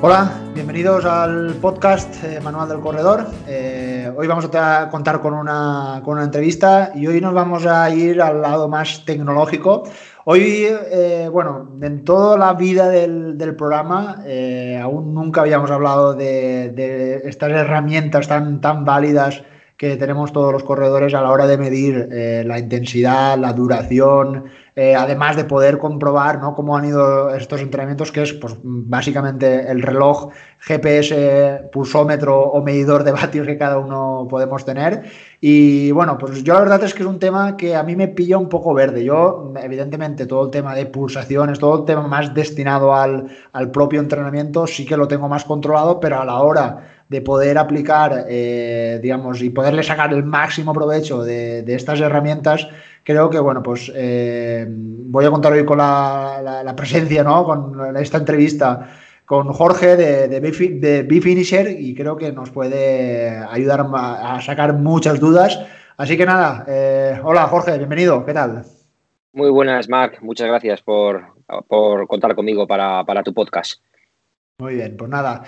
Hola, bienvenidos al podcast eh, Manual del Corredor. Eh, hoy vamos a contar con una, con una, entrevista y hoy nos vamos a ir al lado más tecnológico. Hoy, eh, bueno, en toda la vida del, programa aún nunca habíamos hablado de, de, estas herramientas tan, tan válidas que tenemos todos los corredores a la hora de medir la intensidad, la duración, eh, además de poder comprobar ¿no? cómo han ido estos entrenamientos, que es pues, básicamente el reloj GPS, pulsómetro o medidor de vatios que cada uno podemos tener. Y bueno, pues yo la verdad es que es un tema que a mí me pilla un poco verde. Yo, evidentemente, todo el tema de pulsaciones, todo el tema más destinado al, al propio entrenamiento, sí que lo tengo más controlado, pero a la hora de poder aplicar, eh, digamos, y poderle sacar el máximo provecho de, de estas herramientas, creo que, bueno, pues eh, voy a contar hoy con la, presencia, ¿no? Con esta entrevista con Jorge de, de, B-Finisher y creo que nos puede ayudar a, sacar muchas dudas. Así que nada, eh, hola Jorge, bienvenido, ¿qué tal? Muy buenas, Marc, muchas gracias por, por contar conmigo para, para tu podcast. Muy bien, pues nada,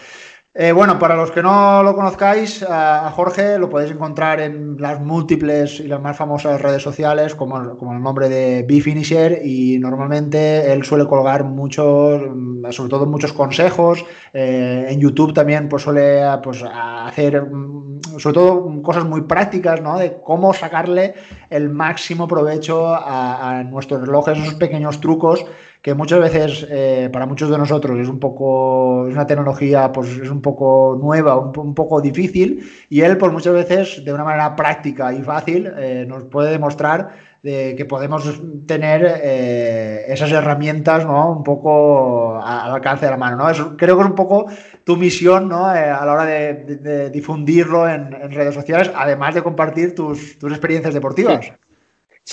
eh, bueno, para los que no lo conozcáis, a, Jorge lo podéis encontrar en las múltiples y las más famosas redes sociales, como, como el nombre de B-Finisher, y normalmente él suele colgar muchos, mm, sobre todo muchos consejos. Eh, en YouTube también pues, suele pues, hacer, mm, sobre todo, cosas muy prácticas, ¿no? De cómo sacarle el máximo provecho a nuestros relojes, esos pequeños trucos que muchas veces eh, para muchos de nosotros es un poco, es una tecnología, pues es un poco nueva, un, poco difícil, y él, pues muchas veces, de una manera práctica y fácil, eh, nos puede demostrar de que podemos tener eh, esas herramientas, ¿no? Un poco al alcance de la mano, ¿no? Creo que es un poco tu misión, ¿no? a la hora de, difundirlo en, redes sociales, además de compartir tus, tus experiencias deportivas.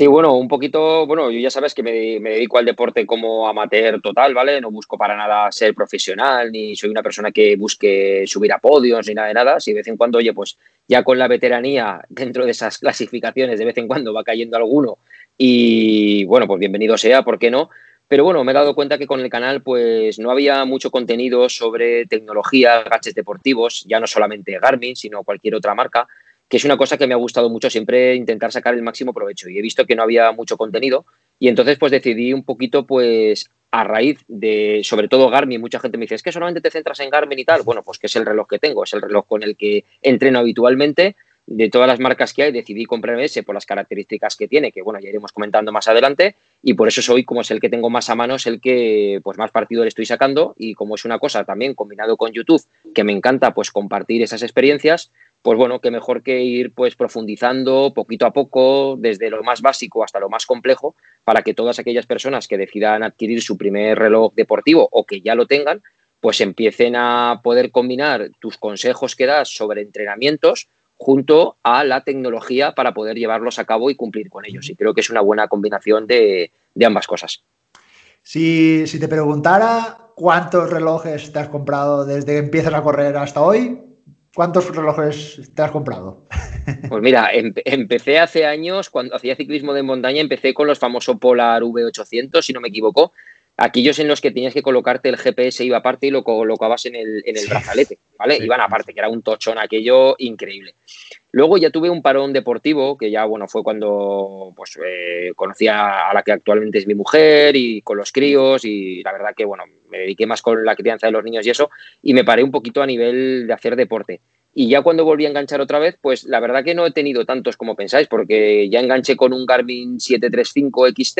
Bueno, un poquito, bueno, yo ya sabes que me, dedico al deporte como amateur total, ¿vale? No busco para nada ser profesional, ni soy una persona que busque subir a podios, ni nada de nada. Si de vez en cuando, oye, pues ya con la veteranía dentro de esas clasificaciones, de vez en cuando va cayendo alguno y, bueno, pues bienvenido sea, ¿por qué no? Pero bueno, me he dado cuenta que con el canal pues no había mucho contenido sobre tecnología, gaches deportivos, ya no solamente Garmin, sino cualquier otra marca que es una cosa que me ha gustado mucho siempre intentar sacar el máximo provecho y he visto que no había mucho contenido y entonces pues decidí un poquito pues a raíz de sobre todo Garmin, mucha gente me dice, es que solamente te centras en Garmin y tal, bueno, pues que es el reloj que tengo, es el reloj con el que entreno habitualmente, de todas las marcas que hay, decidí comprarme ese por las características que tiene, que bueno, ya iremos comentando más adelante, y por eso soy como es el que tengo más a mano, es el que pues más partido le estoy sacando, y como es una cosa también combinado con YouTube, que me encanta pues compartir esas experiencias, pues bueno, qué mejor que ir pues profundizando poquito a poco, desde lo más básico hasta lo más complejo, para que todas aquellas personas que decidan adquirir su primer reloj deportivo o que ya lo tengan, pues empiecen a poder combinar tus consejos que das sobre entrenamientos junto a la tecnología para poder llevarlos a cabo y cumplir con ellos. Y creo que es una buena combinación de, ambas cosas. Si, si te preguntara cuántos relojes te has comprado desde que empiezas a correr hasta hoy, ¿Cuántos relojes te has comprado? Pues mira, empecé hace años, cuando hacía ciclismo de montaña, empecé con los famosos Polar V800, si no me equivoco, aquellos en los que tenías que colocarte el GPS iba aparte y lo colocabas en el, en el brazalete, ¿vale? Iban aparte, que era un tochón aquello increíble. Luego ya tuve un parón deportivo, que ya, bueno, fue cuando pues eh, conocí a la que actualmente es mi mujer y con los críos y la verdad que, bueno, me dediqué más con la crianza de los niños y eso y me paré un poquito a nivel de hacer deporte. Y ya cuando volví a enganchar otra vez, pues la verdad que no he tenido tantos como pensáis, porque ya enganché con un Garmin 735 XT,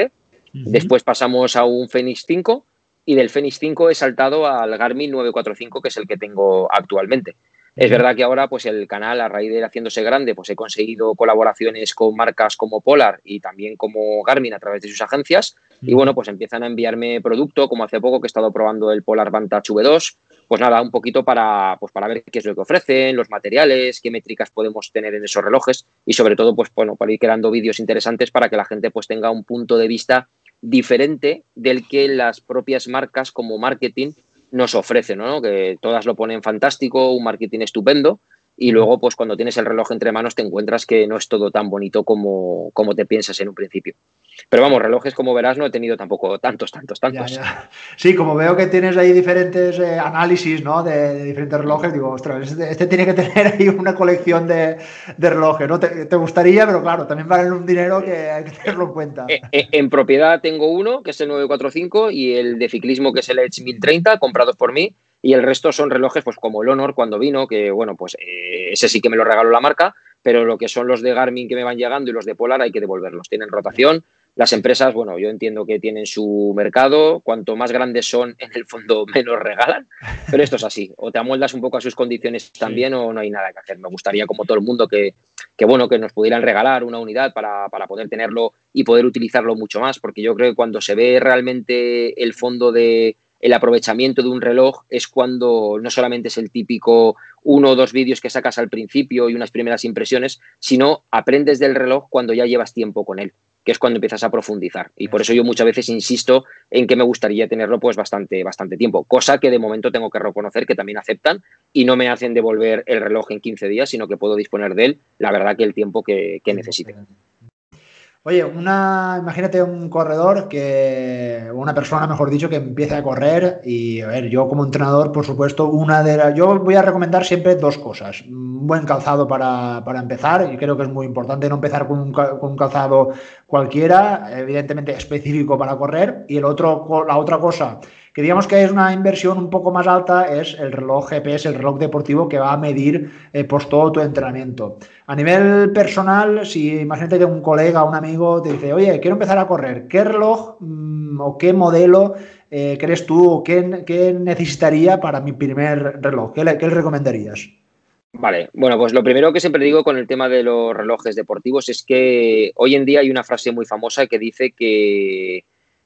Después pasamos a un Fenix 5 y del Fenix 5 he saltado al Garmin 945, que es el que tengo actualmente. Es verdad que ahora, pues el canal, a raíz de ir haciéndose grande, pues he conseguido colaboraciones con marcas como Polar y también como Garmin a través de sus agencias. Y bueno, pues empiezan a enviarme producto, como hace poco que he estado probando el Polar Vantage V2. Pues nada, un poquito para, pues para ver qué es lo que ofrecen, los materiales, qué métricas podemos tener en esos relojes y sobre todo, pues bueno, para ir creando vídeos interesantes para que la gente pues tenga un punto de vista diferente del que las propias marcas como marketing nos ofrecen, ¿no? Que todas lo ponen fantástico, un marketing estupendo, y luego, pues cuando tienes el reloj entre manos, te encuentras que no es todo tan bonito como, como te piensas en un principio. Pero vamos, relojes como verás no he tenido tampoco tantos, tantos, tantos. Sí, como veo que tienes ahí diferentes eh, análisis ¿no? de, diferentes relojes, digo, ostras, este, este, tiene que tener ahí una colección de, relojes, ¿no? Te, gustaría, pero claro, también valen un dinero que hay que tenerlo en cuenta. Eh, eh, en propiedad tengo uno, que es el 945, y el de ciclismo, que es el Edge 1030, comprados por mí, y el resto son relojes, pues como el Honor cuando vino, que bueno, pues ese sí que me lo regaló la marca, pero lo que son los de Garmin que me van llegando y los de Polar hay que devolverlos. Tienen rotación. Las empresas, bueno, yo entiendo que tienen su mercado. Cuanto más grandes son, en el fondo menos regalan. Pero esto es así. O te amoldas un poco a sus condiciones también o no hay nada que hacer. Me gustaría, como todo el mundo, que, bueno, que nos pudieran regalar una unidad para, para poder tenerlo y poder utilizarlo mucho más. Porque yo creo que cuando se ve realmente el fondo de, el aprovechamiento de un reloj es cuando no solamente es el típico uno o dos vídeos que sacas al principio y unas primeras impresiones, sino aprendes del reloj cuando ya llevas tiempo con él, que es cuando empiezas a profundizar. Y por eso yo muchas veces insisto en que me gustaría tenerlo pues bastante, bastante tiempo, cosa que de momento tengo que reconocer que también aceptan y no me hacen devolver el reloj en 15 días, sino que puedo disponer de él, la verdad que el tiempo que, que necesite. Oye, una, imagínate un corredor que, una persona, mejor dicho, que empiece a correr y, a ver, yo como entrenador, por supuesto, una de las, yo voy a recomendar siempre dos cosas. Un buen calzado para, empezar, y creo que es muy importante no empezar con un, con un, calzado cualquiera, evidentemente específico para correr, y el otro, la otra cosa que digamos que es una inversión un poco más alta, es el reloj GPS, el reloj deportivo que va a medir eh, pues todo tu entrenamiento. A nivel personal, si imagínate que un colega, un amigo te dice, oye, quiero empezar a correr, ¿qué reloj mm, o qué modelo eh, crees tú o qué, necesitaría para mi primer reloj? ¿Qué le, qué recomendarías? Vale, bueno, pues lo primero que siempre digo con el tema de los relojes deportivos es que hoy en día hay una frase muy famosa que dice que,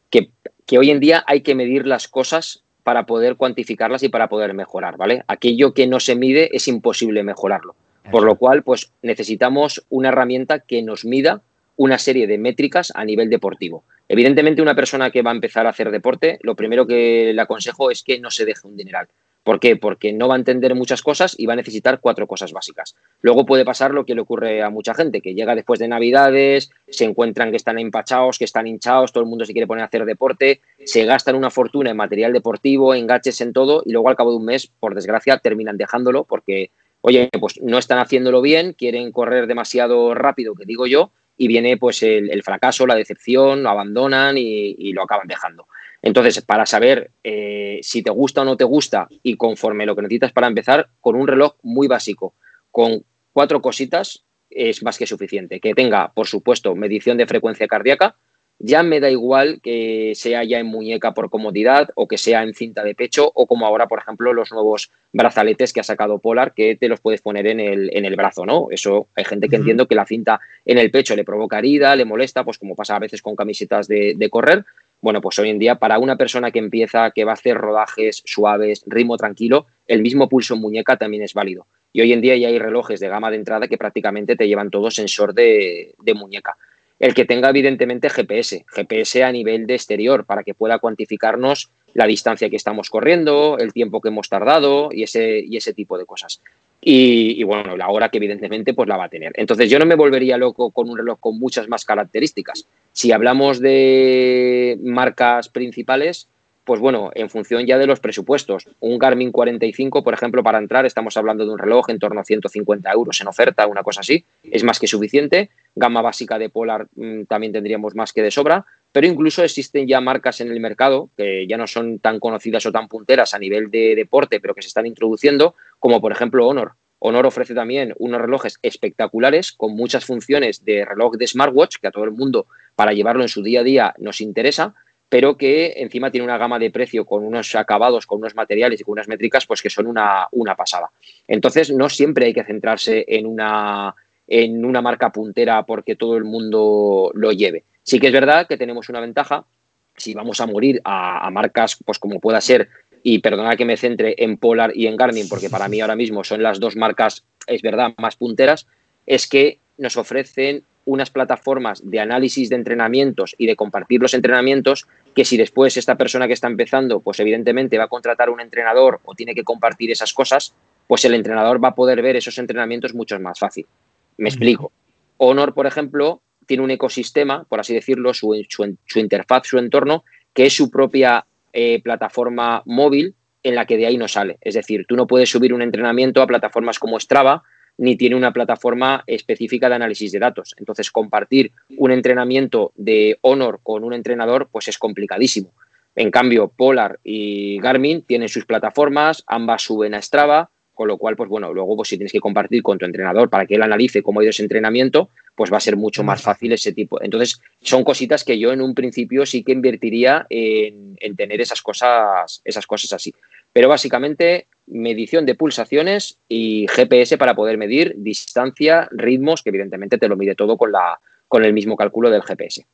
que que hoy en día hay que medir las cosas para poder cuantificarlas y para poder mejorar, ¿vale? Aquello que no se mide es imposible mejorarlo. Por lo cual, pues necesitamos una herramienta que nos mida una serie de métricas a nivel deportivo. Evidentemente, una persona que va a empezar a hacer deporte, lo primero que le aconsejo es que no se deje un dineral. ¿Por qué? Porque no va a entender muchas cosas y va a necesitar cuatro cosas básicas. Luego puede pasar lo que le ocurre a mucha gente, que llega después de Navidades, se encuentran que están empachados, que están hinchados, todo el mundo se quiere poner a hacer deporte, se gastan una fortuna en material deportivo, en gaches, en todo, y luego al cabo de un mes, por desgracia, terminan dejándolo porque, oye, pues no están haciéndolo bien, quieren correr demasiado rápido, que digo yo, y viene pues el, fracaso, la decepción, lo abandonan y lo acaban dejando. Entonces, para saber eh, si te gusta o no te gusta y conforme lo que necesitas para empezar, con un reloj muy básico, con cuatro cositas, es más que suficiente. Que tenga, por supuesto, medición de frecuencia cardíaca. Ya me da igual que sea ya en muñeca por comodidad o que sea en cinta de pecho o como ahora, por ejemplo, los nuevos brazaletes que ha sacado Polar que te los puedes poner en el, en el brazo, ¿no? Eso hay gente que entiendo que la cinta en el pecho le provoca herida, le molesta, pues como pasa a veces con camisetas de, de correr, bueno, pues hoy en día para una persona que empieza, que va a hacer rodajes suaves, ritmo tranquilo, el mismo pulso en muñeca también es válido. Y hoy en día ya hay relojes de gama de entrada que prácticamente te llevan todo sensor de, muñeca. El que tenga evidentemente GPS, GPS a nivel de exterior para que pueda cuantificarnos la distancia que estamos corriendo, el tiempo que hemos tardado y ese, y ese tipo de cosas. Y, bueno, la hora que evidentemente pues la va a tener. Entonces yo no me volvería loco con un reloj con muchas más características. Si hablamos de marcas principales, pues bueno, en función ya de los presupuestos. Un Garmin 45, por ejemplo, para entrar estamos hablando de un reloj en torno a 150 euros en oferta, una cosa así. Es más que suficiente. Gama básica de Polar mm, también tendríamos más que de sobra. Pero incluso existen ya marcas en el mercado que ya no son tan conocidas o tan punteras a nivel de deporte, pero que se están introduciendo, como por ejemplo Honor. Honor ofrece también unos relojes espectaculares con muchas funciones de reloj de smartwatch que a todo el mundo para llevarlo en su día a día nos interesa, pero que encima tiene una gama de precio con unos acabados, con unos materiales y con unas métricas pues que son una, una pasada. Entonces no siempre hay que centrarse en una, en una marca puntera porque todo el mundo lo lleve. Sí que es verdad que tenemos una ventaja si vamos a morir a, marcas, pues como pueda ser, y perdona que me centre en Polar y en Garmin, porque para mí ahora mismo son las dos marcas, es verdad, más punteras, es que nos ofrecen unas plataformas de análisis de entrenamientos y de compartir los entrenamientos que si después esta persona que está empezando, pues evidentemente va a contratar un entrenador o tiene que compartir esas cosas, pues el entrenador va a poder ver esos entrenamientos mucho más fácil. Me explico. Honor, por ejemplo, tiene un ecosistema, por así decirlo, su, interfaz, su entorno, que es su propia eh, plataforma móvil en la que de ahí no sale. Es decir, tú no puedes subir un entrenamiento a plataformas como Strava, ni tiene una plataforma específica de análisis de datos. Entonces, compartir un entrenamiento de Honor con un entrenador, pues es complicadísimo. En cambio, Polar y Garmin tienen sus plataformas, ambas suben a Strava, con lo cual, pues bueno, luego pues si tienes que compartir con tu entrenador para que él analice cómo ha ido ese entrenamiento, pues va a ser mucho más fácil ese tipo. Entonces, son cositas que yo en un principio sí que invertiría en, en tener esas cosas, esas cosas así. Pero básicamente medición de pulsaciones y GPS para poder medir distancia, ritmos, que evidentemente te lo mide todo con, la, con el mismo cálculo del GPS.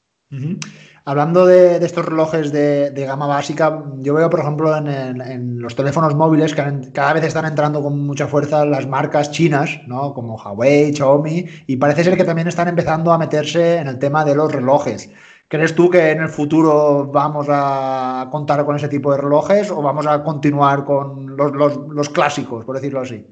Hablando de, estos relojes de, gama básica, yo veo, por ejemplo, en, los teléfonos móviles que cada vez están entrando con mucha fuerza las marcas chinas, ¿no? como Huawei, Xiaomi, y parece ser que también están empezando a meterse en el tema de los relojes. ¿Crees tú que en el futuro vamos a contar con ese tipo de relojes o vamos a continuar con los, clásicos, por decirlo así?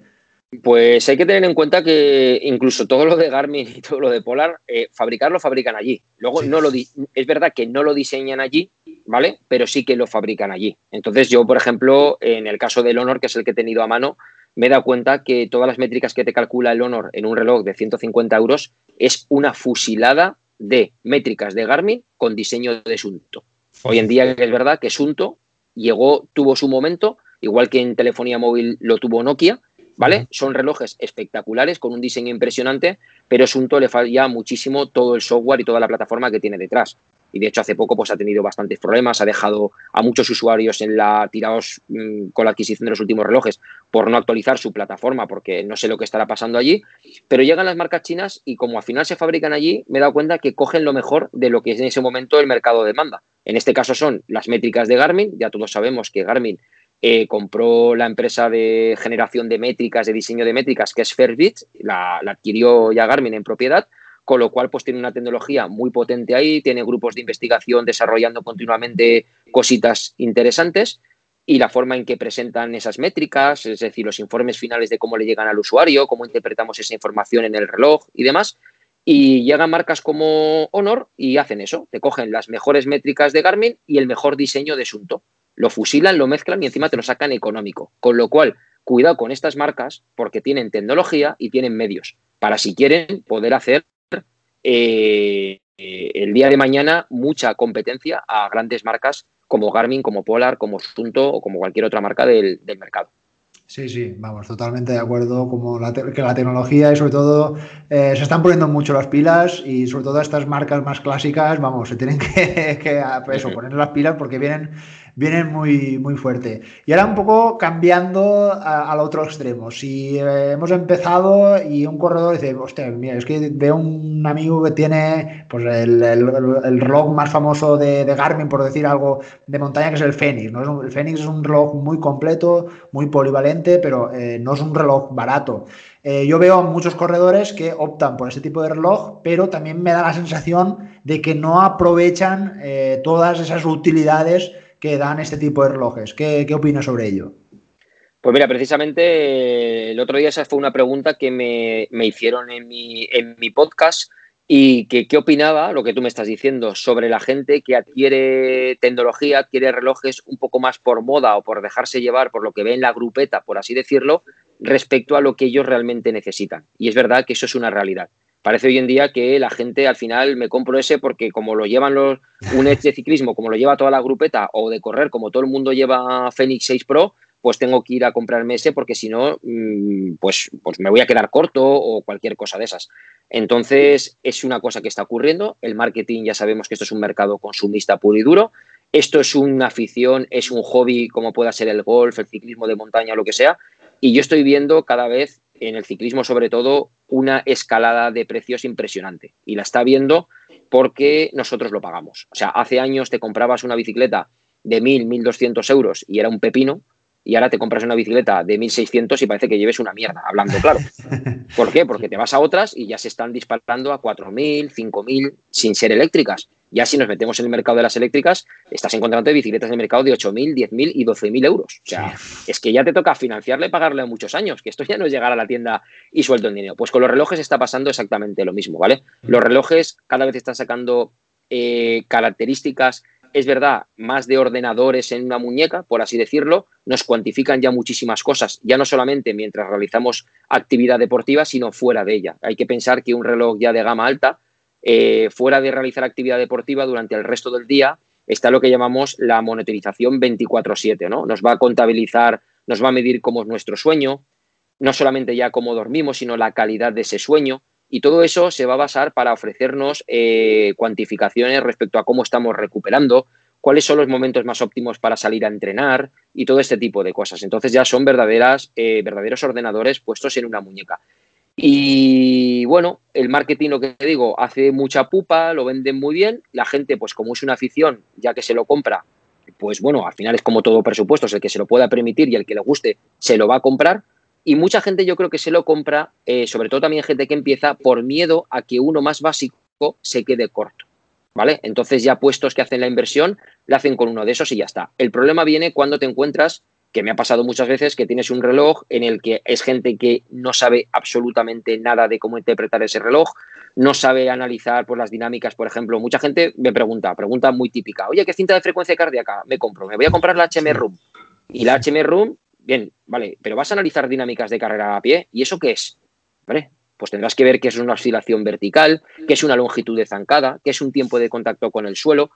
Pues hay que tener en cuenta que incluso todo lo de Garmin y todo lo de Polar, eh, fabricarlo fabrican allí. Luego no lo es verdad que no lo diseñan allí, ¿vale? Pero sí que lo fabrican allí. Entonces yo, por ejemplo, en el caso del Honor, que es el que he tenido a mano, me he dado cuenta que todas las métricas que te calcula el Honor en un reloj de 150 euros es una fusilada de métricas de Garmin con diseño de Sunto. Hoy en día es verdad que Sunto llegó, tuvo su momento, igual que en telefonía móvil lo tuvo Nokia, ¿vale? Son relojes espectaculares con un diseño impresionante, pero Sunto le falla muchísimo todo el software y toda la plataforma que tiene detrás y de hecho hace poco pues, ha tenido bastantes problemas, ha dejado a muchos usuarios en la tirados mm, con la adquisición de los últimos relojes por no actualizar su plataforma porque no sé lo que estará pasando allí, pero llegan las marcas chinas y como al final se fabrican allí, me he dado cuenta que cogen lo mejor de lo que es en ese momento el mercado demanda. En este caso son las métricas de Garmin, ya todos sabemos que Garmin eh, compró la empresa de generación de métricas, de diseño de métricas, que es Fairbit, la adquirió ya Garmin en propiedad, con lo cual pues tiene una tecnología muy potente ahí, tiene grupos de investigación desarrollando continuamente cositas interesantes y la forma en que presentan esas métricas, es decir, los informes finales de cómo le llegan al usuario, cómo interpretamos esa información en el reloj y demás. Y llegan marcas como Honor y hacen eso, te cogen las mejores métricas de Garmin y el mejor diseño de Sunto. Lo fusilan, lo mezclan y encima te lo sacan económico. Con lo cual, cuidado con estas marcas porque tienen tecnología y tienen medios para si quieren poder hacer eh, el día de mañana mucha competencia a grandes marcas como Garmin, como Polar, como Sunto o como cualquier otra marca del, mercado. Sí, sí, vamos, totalmente de acuerdo. Como que la tecnología y sobre todo eh, se están poniendo mucho las pilas y sobre todo estas marcas más clásicas, vamos, se tienen que, que eso, poner las pilas porque vienen vienen muy, muy fuerte. Y ahora un poco cambiando al otro extremo. Si eh, hemos empezado y un corredor dice, hostia, mira, es que veo un amigo que tiene pues, el, el, reloj más famoso de, Garmin, por decir algo, de montaña, que es el Fenix. ¿no? El Fenix es un reloj muy completo, muy polivalente, pero eh, no es un reloj barato. Eh, yo veo a muchos corredores que optan por ese tipo de reloj, pero también me da la sensación de que no aprovechan todas esas utilidades que dan este tipo de relojes. ¿Qué, qué opinas sobre ello? Pues mira, precisamente el otro día esa fue una pregunta que me, hicieron en mi, en mi podcast y que qué opinaba, lo que tú me estás diciendo, sobre la gente que adquiere tecnología, adquiere relojes un poco más por moda o por dejarse llevar por lo que ve en la grupeta, por así decirlo, respecto a lo que ellos realmente necesitan. Y es verdad que eso es una realidad. Parece hoy en día que la gente al final me compro ese porque como lo llevan los, un Edge de ciclismo, como lo lleva toda la grupeta, o de correr, como todo el mundo lleva Fenix 6 Pro, pues tengo que ir a comprarme ese porque si no, mm, pues, pues me voy a quedar corto o cualquier cosa de esas. Entonces, es una cosa que está ocurriendo. El marketing ya sabemos que esto es un mercado consumista puro y duro. Esto es una afición, es un hobby como pueda ser el golf, el ciclismo de montaña, lo que sea. Y yo estoy viendo cada vez en el ciclismo sobre todo una escalada de precios impresionante y la está viendo porque nosotros lo pagamos. O sea, hace años te comprabas una bicicleta de 1.000, 1.200 euros y era un pepino y ahora te compras una bicicleta de 1.600 y parece que lleves una mierda, hablando claro. ¿Por qué? Porque te vas a otras y ya se están disparando a 4.000, 5.000 sin ser eléctricas. Ya si nos metemos en el mercado de las eléctricas, estás encontrando bicicletas en el mercado de 8.000, 10.000 y 12.000 euros. O sea, es que ya te toca financiarle y pagarle muchos años, que esto ya no es llegar a la tienda y suelto el dinero. Pues con los relojes está pasando exactamente lo mismo, ¿vale? Los relojes cada vez están sacando eh, características es verdad, más de ordenadores en una muñeca, por así decirlo, nos cuantifican ya muchísimas cosas, ya no solamente mientras realizamos actividad deportiva, sino fuera de ella. Hay que pensar que un reloj ya de gama alta, eh, fuera de realizar actividad deportiva durante el resto del día, está lo que llamamos la monitorización 24/7, ¿no? Nos va a contabilizar, nos va a medir cómo es nuestro sueño, no solamente ya cómo dormimos, sino la calidad de ese sueño, y todo eso se va a basar para ofrecernos eh, cuantificaciones respecto a cómo estamos recuperando, cuáles son los momentos más óptimos para salir a entrenar y todo este tipo de cosas. Entonces ya son verdaderas, eh, verdaderos ordenadores puestos en una muñeca. Y bueno, el marketing, lo que digo, hace mucha pupa, lo venden muy bien. La gente, pues como es una afición, ya que se lo compra, pues bueno, al final es como todo presupuesto, es el que se lo pueda permitir y el que le guste se lo va a comprar. Y mucha gente yo creo que se lo compra, eh, sobre todo también gente que empieza por miedo a que uno más básico se quede corto. ¿Vale? Entonces ya puestos que hacen la inversión, la hacen con uno de esos y ya está. El problema viene cuando te encuentras, que me ha pasado muchas veces, que tienes un reloj en el que es gente que no sabe absolutamente nada de cómo interpretar ese reloj, no sabe analizar por las dinámicas, por ejemplo. Mucha gente me pregunta, pregunta muy típica, oye, ¿qué cinta de frecuencia cardíaca me compro? Me voy a comprar la HM Room. Y la HM Room Bien, vale, pero vas a analizar dinámicas de carrera a pie. ¿Y eso qué es? ¿Vale? Pues tendrás que ver qué es una oscilación vertical, qué es una longitud de zancada, qué es un tiempo de contacto con el suelo.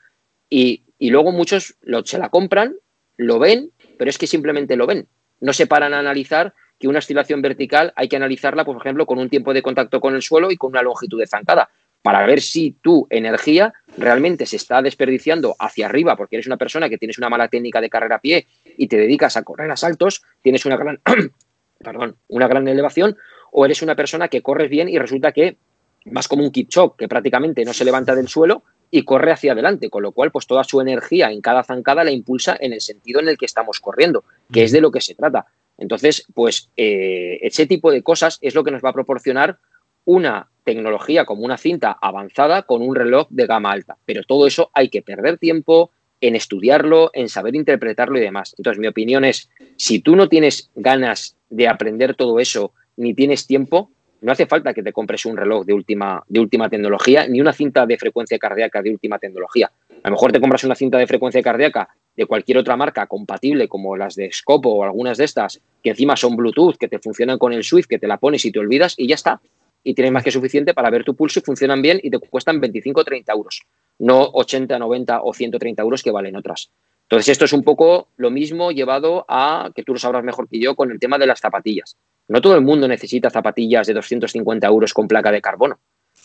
Y, luego muchos lo, se la compran, lo ven, pero es que simplemente lo ven. No se paran a analizar que una oscilación vertical hay que analizarla, por ejemplo, con un tiempo de contacto con el suelo y con una longitud de zancada para ver si tu energía realmente se está desperdiciando hacia arriba porque eres una persona que tienes una mala técnica de carrera a pie y te dedicas a correr a saltos, tienes una gran, perdón, una gran elevación, o eres una persona que corres bien y resulta que vas como un Kipchok, que prácticamente no se levanta del suelo y corre hacia adelante, con lo cual pues toda su energía en cada zancada la impulsa en el sentido en el que estamos corriendo, que es de lo que se trata. Entonces, pues eh, ese tipo de cosas es lo que nos va a proporcionar una tecnología como una cinta avanzada con un reloj de gama alta. Pero todo eso hay que perder tiempo en estudiarlo, en saber interpretarlo y demás. Entonces, mi opinión es, si tú no tienes ganas de aprender todo eso, ni tienes tiempo, no hace falta que te compres un reloj de última, de última tecnología, ni una cinta de frecuencia cardíaca de última tecnología. A lo mejor te compras una cinta de frecuencia cardíaca de cualquier otra marca compatible, como las de Scopo o algunas de estas, que encima son Bluetooth, que te funcionan con el Swift, que te la pones y te olvidas y ya está y tienes más que suficiente para ver tu pulso y funcionan bien y te cuestan 25 o 30 euros, no 80, 90 o 130 euros que valen otras. Entonces, esto es un poco lo mismo llevado a, que tú lo sabrás mejor que yo, con el tema de las zapatillas. No todo el mundo necesita zapatillas de 250 euros con placa de carbono,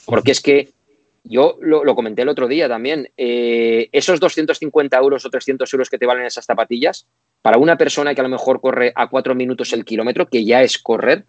porque es que yo lo, comenté el otro día también, eh, esos 250 euros o 300 euros que te valen esas zapatillas, para una persona que a lo mejor corre a cuatro minutos el kilómetro, que ya es correr,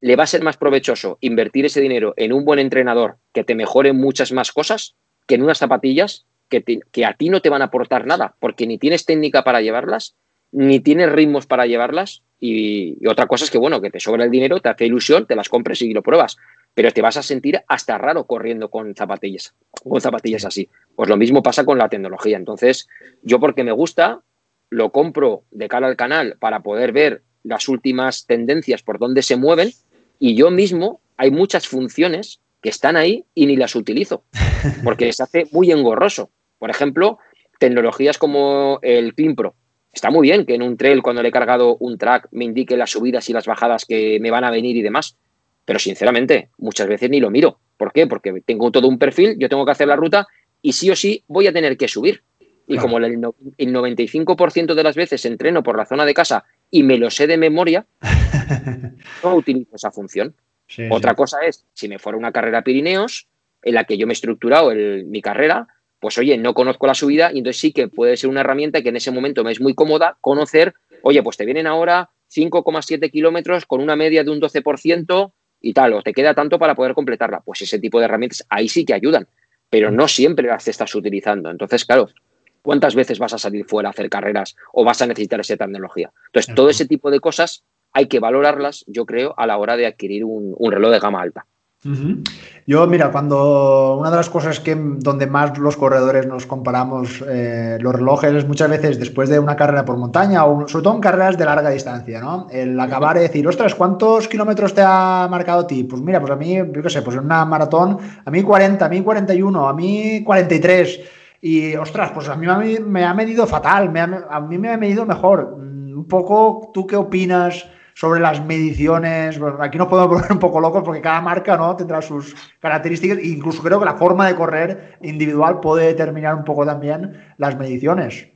le va a ser más provechoso invertir ese dinero en un buen entrenador que te mejore muchas más cosas que en unas zapatillas que, que, a ti no te van a aportar nada, porque ni tienes técnica para llevarlas, ni tienes ritmos para llevarlas, y, otra cosa es que, bueno, que te sobra el dinero, te hace ilusión, te las compres y lo pruebas, pero te vas a sentir hasta raro corriendo con zapatillas, con zapatillas así. Pues lo mismo pasa con la tecnología. Entonces, yo porque me gusta, lo compro de cara al canal para poder ver las últimas tendencias por dónde se mueven y yo mismo hay muchas funciones que están ahí y ni las utilizo, porque se hace muy engorroso. Por ejemplo, tecnologías como el Pro. Está muy bien que en un trail, cuando le he cargado un track, me indique las subidas y las bajadas que me van a venir y demás. Pero sinceramente, muchas veces ni lo miro. ¿Por qué? Porque tengo todo un perfil, yo tengo que hacer la ruta y sí o sí voy a tener que subir. Y como el, el 95% de las veces entreno por la zona de casa y me lo sé de memoria, no utilizo esa función. Otra cosa es, si me fuera una carrera Pirineos, en la que yo me he estructurado mi carrera, pues oye, no conozco la subida y entonces sí que puede ser una herramienta que en ese momento me es muy cómoda conocer, oye, pues te vienen ahora 5,7 kilómetros con una media de un 12% y tal, o te queda tanto para poder completarla. Pues ese tipo de herramientas ahí sí que ayudan, pero no siempre las estás utilizando. Entonces, claro, ¿cuántas veces vas a salir fuera a hacer carreras o vas a necesitar esa tecnología? Entonces, todo ese tipo de cosas hay que valorarlas, yo creo, a la hora de adquirir un, reloj de gama alta. Yo, mira, cuando una de las cosas que donde más los corredores nos comparamos eh, los relojes muchas veces después de una carrera por montaña o sobre todo en carreras de larga distancia, ¿no? El acabar de decir, ostras, ¿cuántos kilómetros te ha marcado a ti? Pues mira, pues a mí, yo qué sé, pues en una maratón, a mí 40, a mí 41, a mí 43. Y ostras, pues a mí me ha medido fatal, a mí me ha medido mejor. Mm, un poco, ¿tú qué opinas? Sobre las mediciones. aquí nos podemos poner un poco locos porque cada marca ¿no? tendrá sus características e incluso creo que la forma de correr individual puede determinar un poco también las mediciones.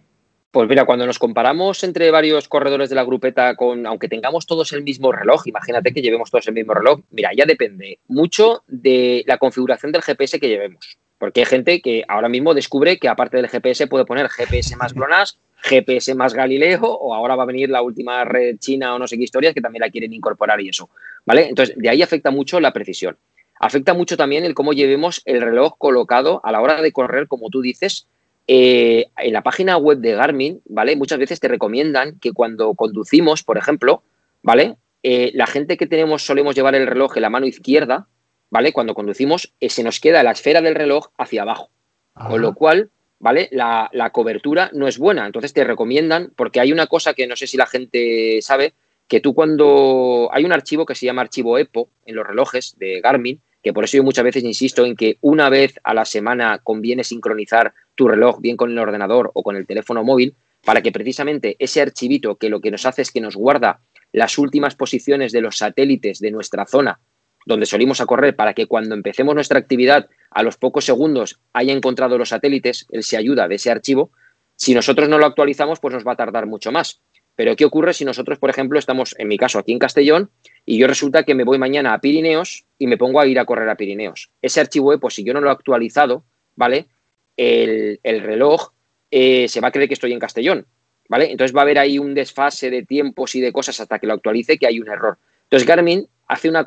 Pues mira, cuando nos comparamos entre varios corredores de la grupeta con, aunque tengamos todos el mismo reloj, imagínate que llevemos todos el mismo reloj, mira, ya depende mucho de la configuración del GPS que llevemos. Porque hay gente que ahora mismo descubre que aparte del GPS puede poner GPS más GLONASS, GPS más Galileo, o ahora va a venir la última red china o no sé qué historias que también la quieren incorporar y eso. ¿Vale? Entonces, de ahí afecta mucho la precisión. Afecta mucho también el cómo llevemos el reloj colocado a la hora de correr, como tú dices. Eh, en la página web de Garmin, ¿vale? Muchas veces te recomiendan que cuando conducimos, por ejemplo, ¿vale? Eh, la gente que tenemos solemos llevar el reloj en la mano izquierda, ¿vale? Cuando conducimos, eh, se nos queda la esfera del reloj hacia abajo. Con lo cual, ¿vale? La, la, cobertura no es buena. Entonces te recomiendan, porque hay una cosa que no sé si la gente sabe, que tú cuando hay un archivo que se llama archivo EPO en los relojes de Garmin, que por eso yo muchas veces insisto en que una vez a la semana conviene sincronizar tu reloj bien con el ordenador o con el teléfono móvil, para que precisamente ese archivito que lo que nos hace es que nos guarda las últimas posiciones de los satélites de nuestra zona donde solimos a correr para que cuando empecemos nuestra actividad a los pocos segundos haya encontrado los satélites, él se ayuda de ese archivo. Si nosotros no lo actualizamos, pues nos va a tardar mucho más. Pero ¿qué ocurre si nosotros, por ejemplo, estamos, en mi caso, aquí en Castellón y yo resulta que me voy mañana a Pirineos y me pongo a ir a correr a Pirineos? Ese archivo, pues si yo no lo he actualizado, ¿vale? El, reloj eh, se va a creer que estoy en Castellón, ¿vale? Entonces va a haber ahí un desfase de tiempos y de cosas hasta que lo actualice que hay un error. Entonces Garmin hace una,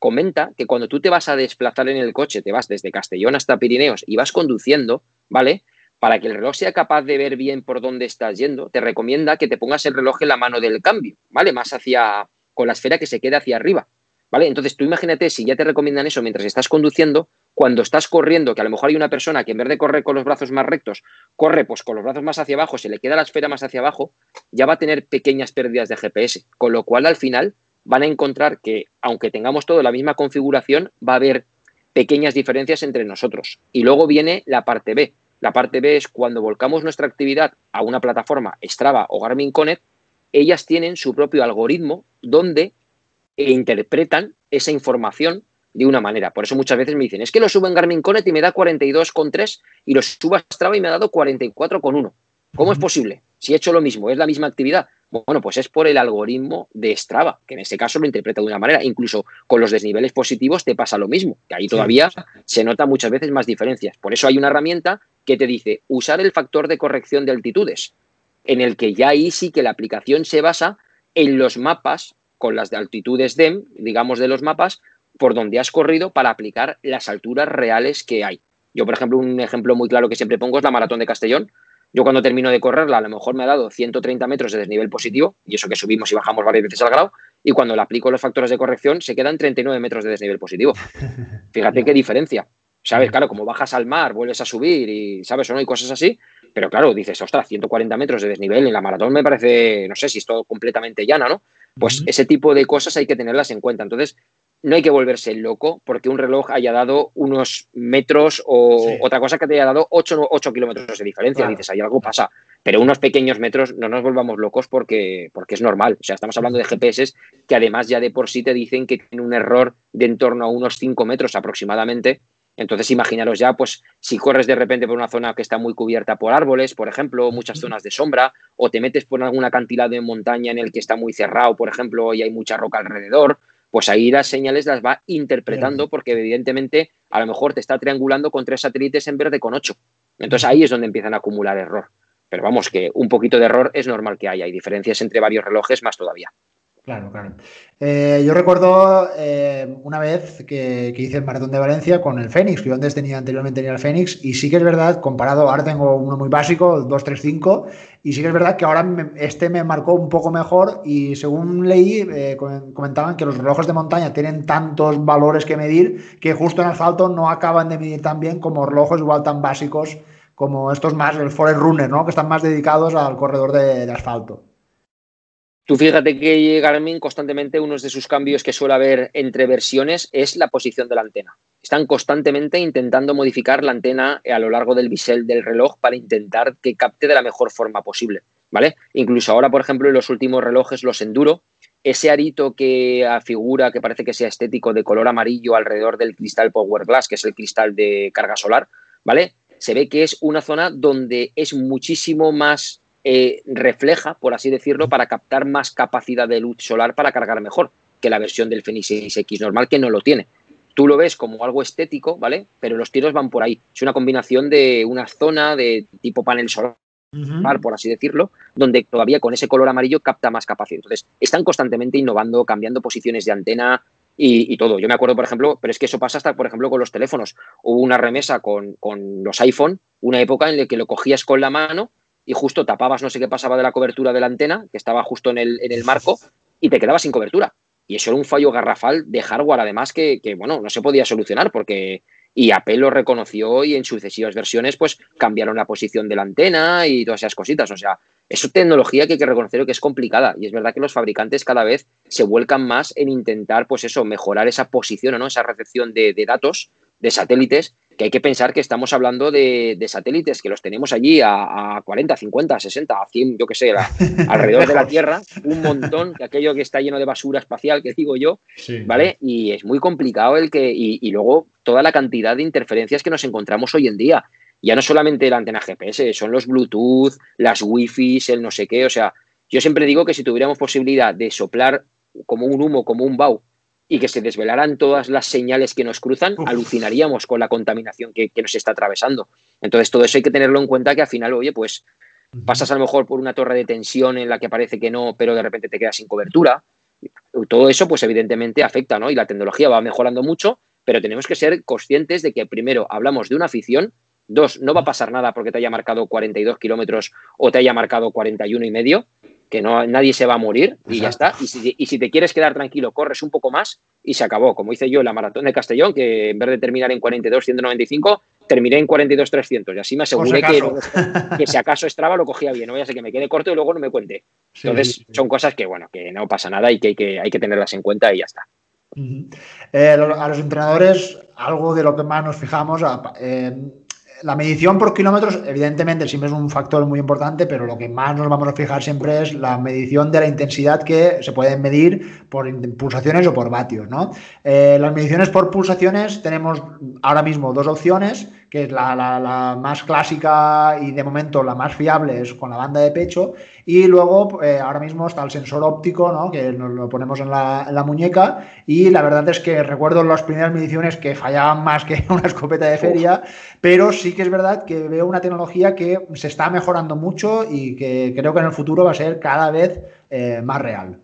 comenta que cuando tú te vas a desplazar en el coche, te vas desde Castellón hasta Pirineos y vas conduciendo, ¿vale? Para que el reloj sea capaz de ver bien por dónde estás yendo, te recomienda que te pongas el reloj en la mano del cambio, ¿vale? Más hacia, con la esfera que se quede hacia arriba, ¿vale? Entonces tú imagínate si ya te recomiendan eso mientras estás conduciendo, cuando estás corriendo, que a lo mejor hay una persona que en vez de correr con los brazos más rectos, corre pues con los brazos más hacia abajo, se le queda la esfera más hacia abajo, ya va a tener pequeñas pérdidas de GPS, con lo cual al final van a encontrar que, aunque tengamos todo la misma configuración, va a haber pequeñas diferencias entre nosotros. Y luego viene la parte B. La parte B es cuando volcamos nuestra actividad a una plataforma Strava o Garmin Connect, ellas tienen su propio algoritmo donde interpretan esa información de una manera. Por eso muchas veces me dicen, es que lo subo en Garmin Connect y me da 42,3 y lo subo a Strava y me ha dado 44,1. ¿Cómo es posible? Si he hecho lo mismo, es la misma actividad. Bueno, pues es por el algoritmo de Strava, que en ese caso lo interpreta de una manera. Incluso con los desniveles positivos te pasa lo mismo, que ahí todavía se nota muchas veces más diferencias. Por eso hay una herramienta que te dice usar el factor de corrección de altitudes, en el que ya ahí sí que la aplicación se basa en los mapas con las de altitudes DEM, digamos de los mapas, por donde has corrido para aplicar las alturas reales que hay. Yo, por ejemplo, un ejemplo muy claro que siempre pongo es la maratón de Castellón, yo cuando termino de correrla, a lo mejor me ha dado 130 metros de desnivel positivo, y eso que subimos y bajamos varias veces al grado, y cuando le aplico los factores de corrección, se quedan 39 metros de desnivel positivo. Fíjate qué diferencia. ¿Sabes? Claro, como bajas al mar, vuelves a subir y, ¿sabes o no? Y cosas así. Pero claro, dices, ostras, 140 metros de desnivel en la maratón me parece, no sé si es todo completamente llana, ¿no? Pues ese tipo de cosas hay que tenerlas en cuenta. Entonces, no hay que volverse loco porque un reloj haya dado unos metros o otra cosa que te haya dado 8, kilómetros de diferencia. Dices, ahí algo pasa. Pero unos pequeños metros no nos volvamos locos porque, porque es normal. O sea, estamos hablando de GPS que además ya de por sí te dicen que tiene un error de en torno a unos 5 metros aproximadamente. Entonces, imaginaros ya, pues, si corres de repente por una zona que está muy cubierta por árboles, por ejemplo, muchas zonas de sombra, o te metes por algún acantilado de montaña en el que está muy cerrado, por ejemplo, y hay mucha roca alrededor, pues ahí las señales las va interpretando porque evidentemente a lo mejor te está triangulando con tres satélites en verde con ocho. Entonces ahí es donde empiezan a acumular error. Pero vamos, que un poquito de error es normal que haya. Hay diferencias entre varios relojes más todavía. Claro, claro. Eh, yo recuerdo eh, una vez que, hice el maratón de Valencia con el Fénix, que yo antes tenía anteriormente tenía el Fénix, y sí que es verdad, comparado, ahora tengo uno muy básico, 235, y sí que es verdad que ahora este me marcó un poco mejor, y según leí, eh, comentaban que los relojes de montaña tienen tantos valores que medir que justo en asfalto no acaban de medir tan bien como relojes igual tan básicos como estos más, el Forest Runner, ¿no? que están más dedicados al corredor de asfalto. Tú fíjate que Garmin constantemente uno de sus cambios que suele haber entre versiones es la posición de la antena. Están constantemente intentando modificar la antena a lo largo del bisel del reloj para intentar que capte de la mejor forma posible, ¿vale? Incluso ahora, por ejemplo, en los últimos relojes, los Enduro, ese arito que figura, que parece que sea estético, de color amarillo alrededor del cristal Power Glass, que es el cristal de carga solar, ¿vale? Se ve que es una zona donde es muchísimo más eh, refleja, por así decirlo, para captar más capacidad de luz solar para cargar mejor que la versión del Fenix 6X normal, que no lo tiene. Tú lo ves como algo estético, ¿vale? Pero los tiros van por ahí. Es una combinación de una zona de tipo panel solar, por así decirlo, donde todavía con ese color amarillo capta más capacidad. Entonces, están constantemente innovando, cambiando posiciones de antena, y, todo. Yo me acuerdo, por ejemplo, pero es que eso pasa hasta, por ejemplo, con los teléfonos. Hubo una remesa con, con, los iPhone, una época en la que lo cogías con la mano y justo tapabas no sé qué pasaba de la cobertura de la antena, que estaba justo en el, en el marco, y te quedabas sin cobertura. Y eso era un fallo garrafal de hardware, además, que, bueno, no se podía solucionar porque. Y Apple lo reconoció y en sucesivas versiones, pues cambiaron la posición de la antena y todas esas cositas. O sea, es tecnología que hay que reconocer que es complicada. Y es verdad que los fabricantes cada vez se vuelcan más en intentar, pues eso, mejorar esa posición, ¿no? Esa recepción de datos de satélites que hay que pensar que estamos hablando de, satélites que los tenemos allí a, 40, 50, 60, a 100, yo qué sé, alrededor de la Tierra, un montón, de aquello que está lleno de basura espacial, que digo yo, ¿vale? Y es muy complicado el que, y, luego toda la cantidad de interferencias que nos encontramos hoy en día. Ya no solamente la antena GPS, son los Bluetooth, las Wi-Fi, el no sé qué, o sea, yo siempre digo que si tuviéramos posibilidad de soplar como un humo, como un bau, y que se desvelaran todas las señales que nos cruzan, alucinaríamos con la contaminación que, nos está atravesando. Entonces, todo eso hay que tenerlo en cuenta que al final, oye, pues pasas a lo mejor por una torre de tensión en la que parece que no, pero de repente te quedas sin cobertura. Todo eso, pues evidentemente afecta, ¿no? Y la tecnología va mejorando mucho, pero tenemos que ser conscientes de que primero hablamos de una afición, dos, no va a pasar nada porque te haya marcado 42 kilómetros o te haya marcado 41 y medio, que no, nadie se va a morir y ya está. Y si, te quieres quedar tranquilo, corres un poco más y se acabó. Como hice yo en la maratón de Castellón, que en vez de terminar en 42-195, terminé en 42-300. Y así me aseguré que, que, si acaso Strava lo cogía bien. No a ser que me quede corto y luego no me cuente. Entonces, son cosas que, bueno, que no pasa nada y que hay que, hay que tenerlas en cuenta y ya está. Eh, a los entrenadores, algo de lo que más nos fijamos, eh, la medición por kilómetros, evidentemente, siempre es un factor muy importante, pero lo que más nos vamos a fijar siempre es la medición de la intensidad que se pueden medir por pulsaciones o por vatios. ¿no? Eh, las mediciones por pulsaciones tenemos ahora mismo dos opciones que es la, más clásica y de momento la más fiable es con la banda de pecho. Y luego eh, ahora mismo está el sensor óptico, ¿no? que nos lo ponemos en la, muñeca. Y la verdad es que recuerdo las primeras mediciones que fallaban más que una escopeta de feria, pero sí que es verdad que veo una tecnología que se está mejorando mucho y que creo que en el futuro va a ser cada vez eh, más real.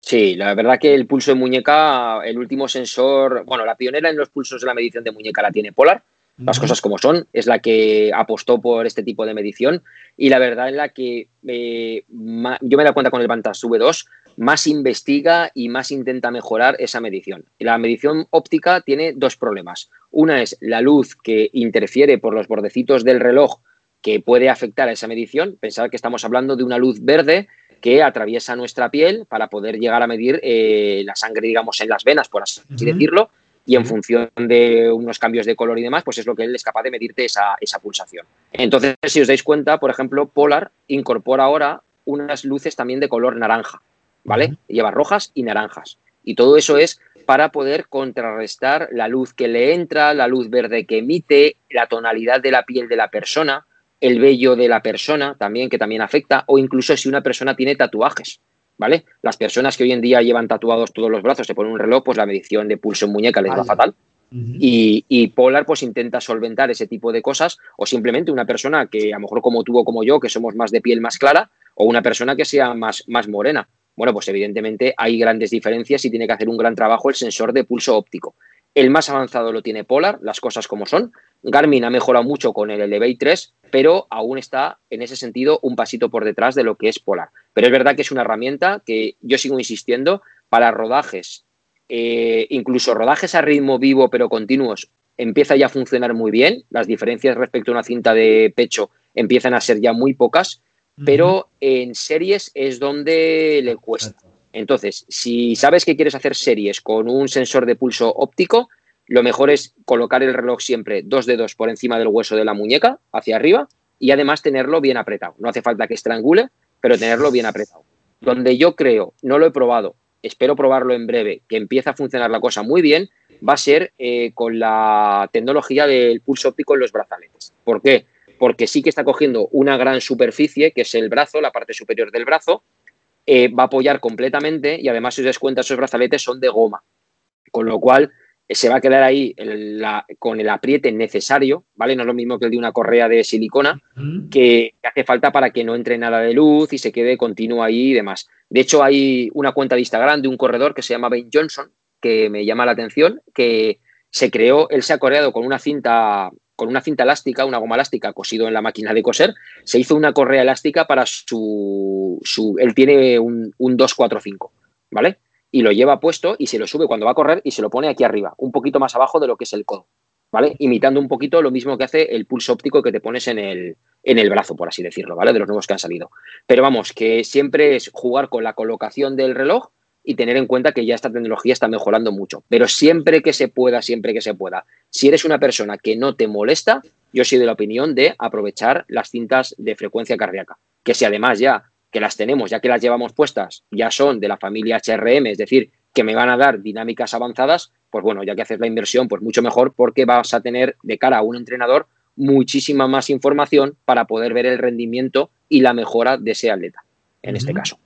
Sí, la verdad que el pulso de muñeca, el último sensor, bueno, la pionera en los pulsos de la medición de muñeca la tiene Polar, las cosas como son, es la que apostó por este tipo de medición y la verdad en la que eh, yo me da cuenta con el Vantas V2, más investiga y más intenta mejorar esa medición. La medición óptica tiene dos problemas. Una es la luz que interfiere por los bordecitos del reloj que puede afectar a esa medición. Pensar que estamos hablando de una luz verde que atraviesa nuestra piel para poder llegar a medir eh, la sangre, digamos, en las venas, por así decirlo, y en función de unos cambios de color y demás, pues es lo que él es capaz de medirte esa, pulsación. Entonces, si os dais cuenta, por ejemplo, Polar incorpora ahora unas luces también de color naranja, ¿vale? Lleva rojas y naranjas. Y todo eso es para poder contrarrestar la luz que le entra, la luz verde que emite, la tonalidad de la piel de la persona, el vello de la persona también, que también afecta, o incluso si una persona tiene tatuajes. ¿Vale? Las personas que hoy en día llevan tatuados todos los brazos, se ponen un reloj, pues la medición de pulso en muñeca les va fatal. y, Polar pues intenta solventar ese tipo de cosas o simplemente una persona que a lo mejor como tú o como yo, que somos más de piel más clara, o una persona que sea más, más morena. bueno, pues evidentemente hay grandes diferencias y tiene que hacer un gran trabajo el sensor de pulso óptico. El más avanzado lo tiene Polar, las cosas como son. Garmin ha mejorado mucho con el Elevate 3, pero aún está en ese sentido un pasito por detrás de lo que es Polar. Pero es verdad que es una herramienta que yo sigo insistiendo para rodajes, eh, incluso rodajes a ritmo vivo pero continuos, empieza ya a funcionar muy bien. Las diferencias respecto a una cinta de pecho empiezan a ser ya muy pocas, pero en series es donde le cuesta. Entonces, si sabes que quieres hacer series con un sensor de pulso óptico, lo mejor es colocar el reloj siempre dos dedos por encima del hueso de la muñeca, hacia arriba, y además tenerlo bien apretado. No hace falta que estrangule, pero tenerlo bien apretado. Donde yo creo, no lo he probado, espero probarlo en breve, que empieza a funcionar la cosa muy bien, va a ser eh, con la tecnología del pulso óptico en los brazaletes. ¿Por qué? Porque sí que está cogiendo una gran superficie, que es el brazo, la parte superior del brazo, eh, va a apoyar completamente y además si os das cuenta esos brazaletes son de goma, con lo cual eh, se va a quedar ahí con el apriete necesario, ¿vale? No es lo mismo que el de una correa de silicona, que, hace falta para que no entre nada de luz y se quede continuo ahí y demás. De hecho, hay una cuenta de Instagram de un corredor que se llama Ben Johnson, que me llama la atención, que se creó, él se ha coreado con una cinta con una cinta elástica, una goma elástica cosido en la máquina de coser, se hizo una correa elástica para su... su él tiene un, un 245, ¿vale? Y lo lleva puesto y se lo sube cuando va a correr y se lo pone aquí arriba, un poquito más abajo de lo que es el codo, ¿vale? Imitando un poquito lo mismo que hace el pulso óptico que te pones en el, en el brazo, por así decirlo, ¿vale? De los nuevos que han salido. Pero vamos, que siempre es jugar con la colocación del reloj y tener en cuenta que ya esta tecnología está mejorando mucho. Pero siempre que se pueda, siempre que se pueda, si eres una persona que no te molesta, yo soy de la opinión de aprovechar las cintas de frecuencia cardíaca, que si además ya que las tenemos, ya que las llevamos puestas, ya son de la familia HRM, es decir, que me van a dar dinámicas avanzadas, pues bueno, ya que haces la inversión, pues mucho mejor porque vas a tener de cara a un entrenador muchísima más información para poder ver el rendimiento y la mejora de ese atleta, en este caso.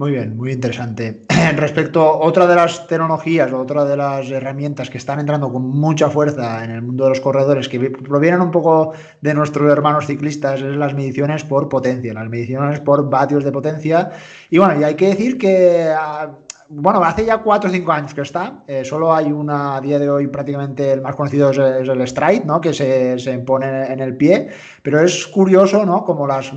Muy bien, muy interesante. Respecto a otra de las tecnologías, otra de las herramientas que están entrando con mucha fuerza en el mundo de los corredores, que provienen un poco de nuestros hermanos ciclistas, es las mediciones por potencia, las mediciones por vatios de potencia. Y bueno, y hay que decir que ah, bueno, hace ya cuatro o cinco años que está. Eh, solo hay una, a día de hoy prácticamente el más conocido es, el Stride, ¿no? Que se, se, pone en el pie. Pero es curioso, ¿no? Como las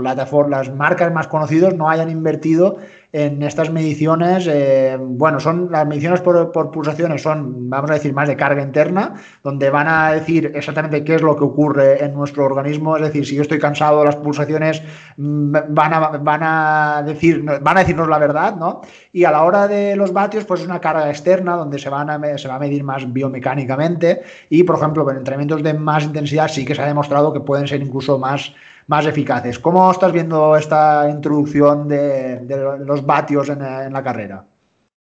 plataformas, las marcas más conocidas no hayan invertido en estas mediciones. Eh, bueno, son las mediciones por, pulsaciones son, vamos a decir, más de carga interna, donde van a decir exactamente qué es lo que ocurre en nuestro organismo. Es decir, si yo estoy cansado, las pulsaciones mm, van a, van a, decir, van a decirnos la verdad, ¿no? Y a la hora de los vatios, pues es una carga externa donde se, van a, se va a medir más biomecánicamente. Y, por ejemplo, en entrenamientos de más intensidad sí que se ha demostrado que pueden ser incluso más más eficaces. ¿Cómo estás viendo esta introducción de, los vatios en, la carrera?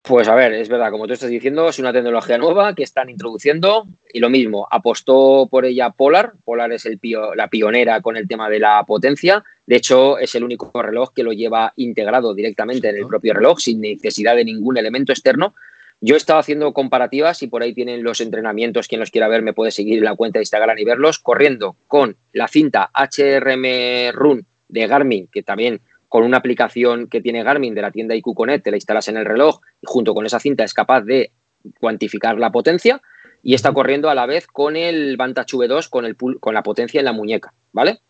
Pues a ver, es verdad, como tú estás diciendo, es una tecnología nueva que están introduciendo y lo mismo, apostó por ella Polar. Polar es el la pionera con el tema de la potencia. De hecho, es el único reloj que lo lleva integrado directamente en el propio reloj sin necesidad de ningún elemento externo. Yo he estado haciendo comparativas y por ahí tienen los entrenamientos. Quien los quiera ver me puede seguir en la cuenta de Instagram y verlos. Corriendo con la cinta HRM Run de Garmin, que también con una aplicación que tiene Garmin de la tienda IQ Connect, te la instalas en el reloj y junto con esa cinta es capaz de cuantificar la potencia. Y está corriendo a la vez con el Vantage V2 con, el, con la potencia en la muñeca, ¿vale?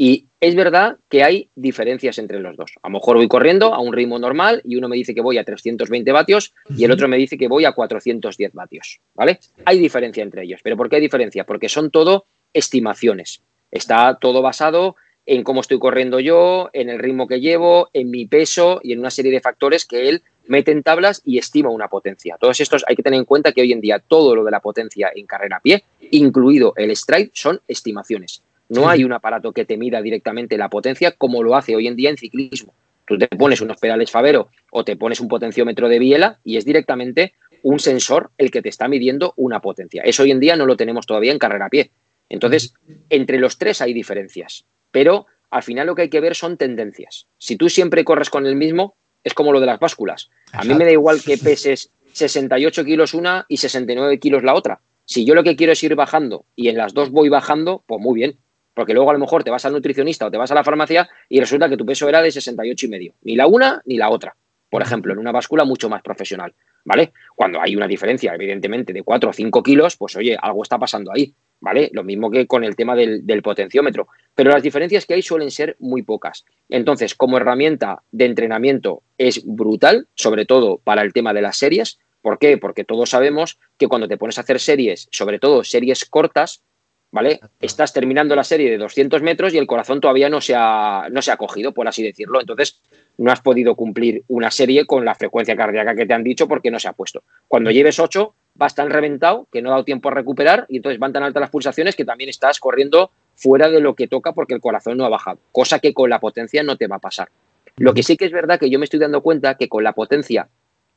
Y es verdad que hay diferencias entre los dos. A lo mejor voy corriendo a un ritmo normal y uno me dice que voy a 320 vatios y el otro me dice que voy a 410 vatios, ¿vale? Hay diferencia entre ellos. ¿Pero por qué hay diferencia? Porque son todo estimaciones. Está todo basado en cómo estoy corriendo yo, en el ritmo que llevo, en mi peso y en una serie de factores que él mete en tablas y estima una potencia. Todos estos hay que tener en cuenta que hoy en día todo lo de la potencia en carrera a pie, incluido el stride, son estimaciones. No hay un aparato que te mida directamente la potencia como lo hace hoy en día en ciclismo. Tú te pones unos pedales Favero o te pones un potenciómetro de biela y es directamente un sensor el que te está midiendo una potencia. Eso hoy en día no lo tenemos todavía en carrera a pie. Entonces, entre los tres hay diferencias, pero al final lo que hay que ver son tendencias. Si tú siempre corres con el mismo, es como lo de las básculas. A mí me da igual que peses 68 kilos una y 69 kilos la otra. Si yo lo que quiero es ir bajando y en las dos voy bajando, pues muy bien Porque luego a lo mejor te vas al nutricionista o te vas a la farmacia y resulta que tu peso era de 68 y medio. Ni la una ni la otra. Por ejemplo, en una báscula mucho más profesional. ¿Vale? Cuando hay una diferencia, evidentemente, de 4 o 5 kilos, pues oye, algo está pasando ahí. ¿Vale? Lo mismo que con el tema del, del potenciómetro. Pero las diferencias que hay suelen ser muy pocas. Entonces, como herramienta de entrenamiento es brutal, sobre todo para el tema de las series. ¿Por qué? Porque todos sabemos que cuando te pones a hacer series, sobre todo series cortas, ¿vale? Estás terminando la serie de 200 metros y el corazón todavía no se ha, no se ha cogido, por así decirlo. Entonces, no has podido cumplir una serie con la frecuencia cardíaca que te han dicho porque no se ha puesto. Cuando lleves 8, vas tan reventado que no ha dado tiempo a recuperar y entonces van tan altas las pulsaciones que también estás corriendo fuera de lo que toca porque el corazón no ha bajado, cosa que con la potencia no te va a pasar. Lo que sí que es verdad que yo me estoy dando cuenta que con la potencia,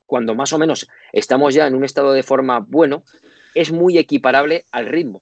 cuando más o menos estamos ya en un estado de forma bueno, es muy equiparable al ritmo.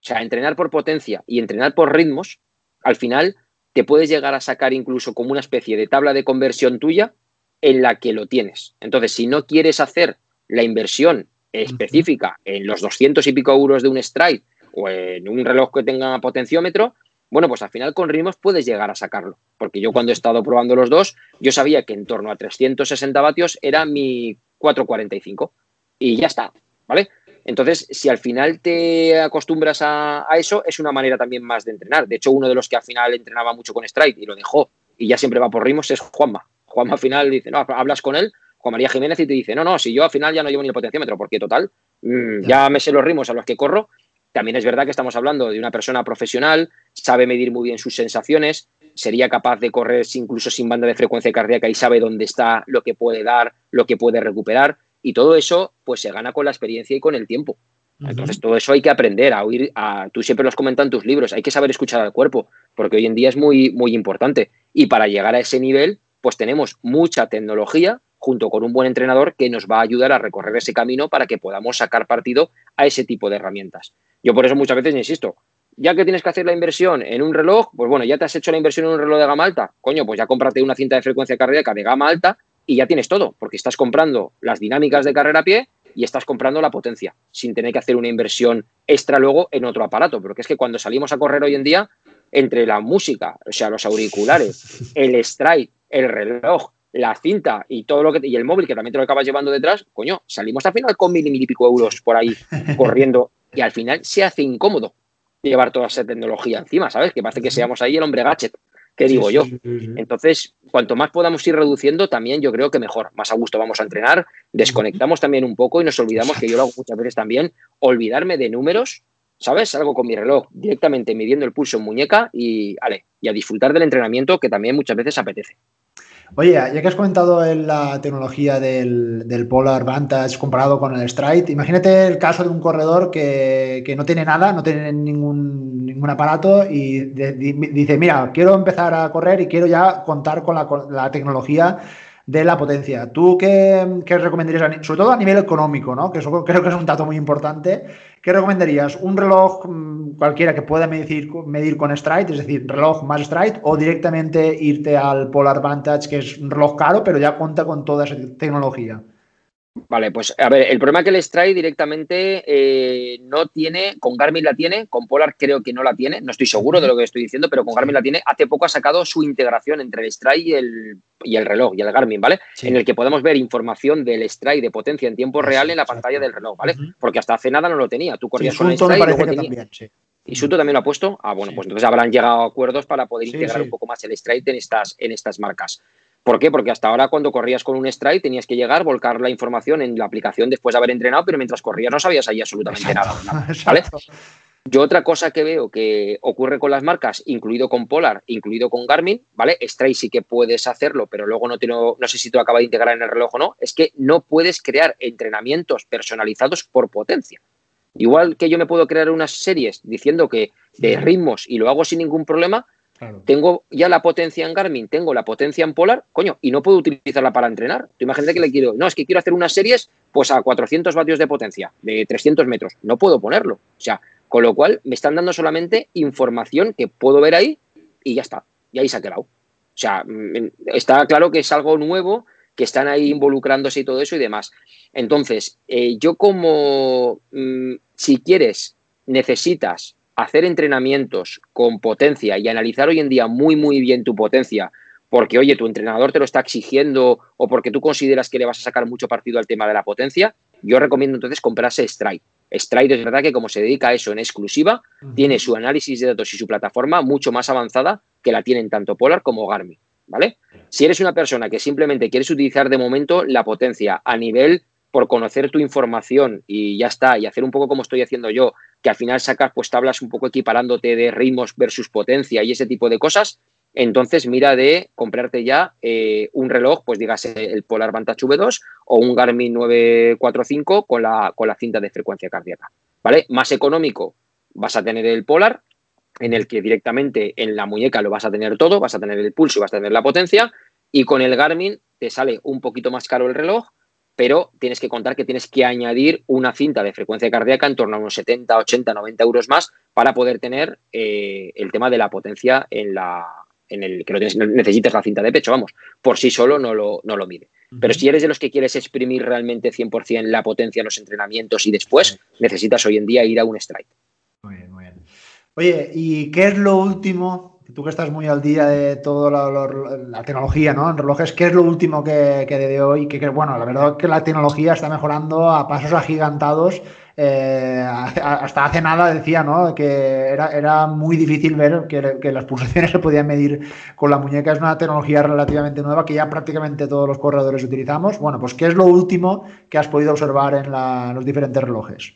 O sea, entrenar por potencia y entrenar por ritmos, al final te puedes llegar a sacar incluso como una especie de tabla de conversión tuya en la que lo tienes. Entonces, si no quieres hacer la inversión específica en los 200 y pico euros de un stride o en un reloj que tenga potenciómetro, bueno, pues al final con ritmos puedes llegar a sacarlo. Porque yo cuando he estado probando los dos, yo sabía que en torno a 360 vatios era mi 445 y ya está, ¿vale? Entonces, si al final te acostumbras a, eso, es una manera también más de entrenar. De hecho, uno de los que al final entrenaba mucho con Strike y lo dejó y ya siempre va por ritmos es Juanma. Juanma al final dice, no, hablas con él, Juan María Jiménez, y te dice, no, no, si yo al final ya no llevo ni el potenciómetro, porque total, mm, ya me sé los ritmos a los que corro. También es verdad que estamos hablando de una persona profesional, sabe medir muy bien sus sensaciones, sería capaz de correr incluso sin banda de frecuencia cardíaca y sabe dónde está, lo que puede dar, lo que puede recuperar. Y todo eso, pues se gana con la experiencia y con el tiempo. Entonces, todo eso hay que aprender a oír. A, tú siempre lo comentas en tus libros, hay que saber escuchar al cuerpo, porque hoy en día es muy, muy importante. Y para llegar a ese nivel, pues tenemos mucha tecnología junto con un buen entrenador que nos va a ayudar a recorrer ese camino para que podamos sacar partido a ese tipo de herramientas. Yo por eso muchas veces insisto, ya que tienes que hacer la inversión en un reloj, pues bueno, ya te has hecho la inversión en un reloj de gama alta, coño, pues ya cómprate una cinta de frecuencia cardíaca de gama alta y ya tienes todo, porque estás comprando las dinámicas de carrera a pie y estás comprando la potencia, sin tener que hacer una inversión extra luego en otro aparato. Porque es que cuando salimos a correr hoy en día, entre la música, o sea, los auriculares, el strike, el reloj, la cinta y todo lo que y el móvil que también te lo acabas llevando detrás, coño, salimos al final con mil y mil y pico euros por ahí corriendo y al final se hace incómodo llevar toda esa tecnología encima, ¿sabes? Que parece que seamos ahí el hombre gadget. ¿Qué digo yo? Entonces, cuanto más podamos ir reduciendo, también yo creo que mejor. Más a gusto vamos a entrenar, desconectamos también un poco y nos olvidamos, que yo lo hago muchas veces también, olvidarme de números, ¿sabes? Salgo con mi reloj directamente midiendo el pulso en muñeca y, ale, y a disfrutar del entrenamiento que también muchas veces apetece. Oye, ya que has comentado en la tecnología del, Polar Vantage comparado con el Stride, imagínate el caso de un corredor que, no tiene nada, no tiene ningún, ningún aparato y dice, mira, quiero empezar a correr y quiero ya contar con la, tecnología de la potencia. ¿Tú qué, qué, recomendarías, sobre todo a nivel económico, ¿no? que eso creo que es un dato muy importante? ¿Qué recomendarías? ¿Un reloj mm, cualquiera que pueda medir, medir con Stride, es decir, reloj más Stride, o directamente irte al Polar Vantage, que es un reloj caro, pero ya cuenta con toda esa tecnología? Vale, pues a ver, el problema que el Stride directamente eh, no tiene, con Garmin la tiene, con Polar creo que no la tiene, no estoy seguro de lo que estoy diciendo, pero con Garmin la tiene. Hace poco ha sacado su integración entre el Stride y el, y el reloj y el Garmin, ¿vale? En el que podemos ver información del Stride de potencia en tiempo real en la pantalla del reloj, ¿vale? Porque hasta hace nada no lo tenía. Tú corrías con el Stride y tenía... ¿Y Suto también lo ha puesto? Ah, bueno, pues entonces habrán llegado a acuerdos para poder integrar un poco más el Stride en estas, en estas marcas. ¿Por qué? Porque hasta ahora cuando corrías con un stride tenías que llegar, volcar la información en la aplicación después de haber entrenado, pero mientras corrías no sabías ahí absolutamente nada. ¿vale? Yo otra cosa que veo que ocurre con las marcas, incluido con Polar, incluido con Garmin, ¿vale? Stride sí que puedes hacerlo, pero luego no, no sé si tú acabas de integrar en el reloj o no, es que no puedes crear entrenamientos personalizados por potencia. Igual que yo me puedo crear unas series diciendo que de ritmos y lo hago sin ningún problema, tengo ya la potencia en Garmin, tengo la potencia en Polar, coño, y no puedo utilizarla para entrenar. Tú imagínate que le quiero, no, es que quiero hacer unas series pues a 400 vatios de potencia, de 300 metros. No puedo ponerlo. O sea, con lo cual me están dando solamente información que puedo ver ahí y ya está. Y ahí se ha quedado. O sea, mm, está claro que es algo nuevo, que están ahí involucrándose y todo eso y demás. Entonces, eh, yo como, mm, si quieres, necesitas hacer entrenamientos con potencia y analizar hoy en día muy, muy bien tu potencia, porque, oye, tu entrenador te lo está exigiendo o porque tú consideras que le vas a sacar mucho partido al tema de la potencia, yo recomiendo entonces comprarse Stride. Stride es verdad que como se dedica a eso en exclusiva, tiene su análisis de datos y su plataforma mucho más avanzada que la tienen tanto Polar como Garmin, ¿vale? Si eres una persona que simplemente quieres utilizar de momento la potencia a nivel por conocer tu información y ya está, y hacer un poco como estoy haciendo yo, que al final sacas pues tablas un poco equiparándote de ritmos versus potencia y ese tipo de cosas, entonces mira de comprarte ya eh, un reloj, pues dígase el Polar Vantage V2 o un Garmin 945 con la, con la cinta de frecuencia cardíaca, ¿vale? Más económico, vas a tener el Polar, en el que directamente en la muñeca lo vas a tener todo, vas a tener el pulso y vas a tener la potencia, y con el Garmin te sale un poquito más caro el reloj, pero tienes que contar que tienes que añadir una cinta de frecuencia cardíaca en torno a unos 70, 80, 90 euros más para poder tener eh, el tema de la potencia en la en el que no necesites la cinta de pecho, vamos, por sí solo no lo, no lo mide. Pero si eres de los que quieres exprimir realmente 100% la potencia en los entrenamientos y después, necesitas hoy en día ir a un strike. Muy bien, muy bien. Oye, ¿y qué es lo último tú que estás muy al día de toda la, tecnología, ¿no? En relojes, ¿qué es lo último que, de hoy? Que, bueno, la verdad es que la tecnología está mejorando a pasos agigantados. Eh, hasta hace nada decía, ¿no? Que era, era muy difícil ver que, las pulsaciones se podían medir con la muñeca. Es una tecnología relativamente nueva que ya prácticamente todos los corredores utilizamos. Bueno, pues ¿qué es lo último que has podido observar en los diferentes relojes?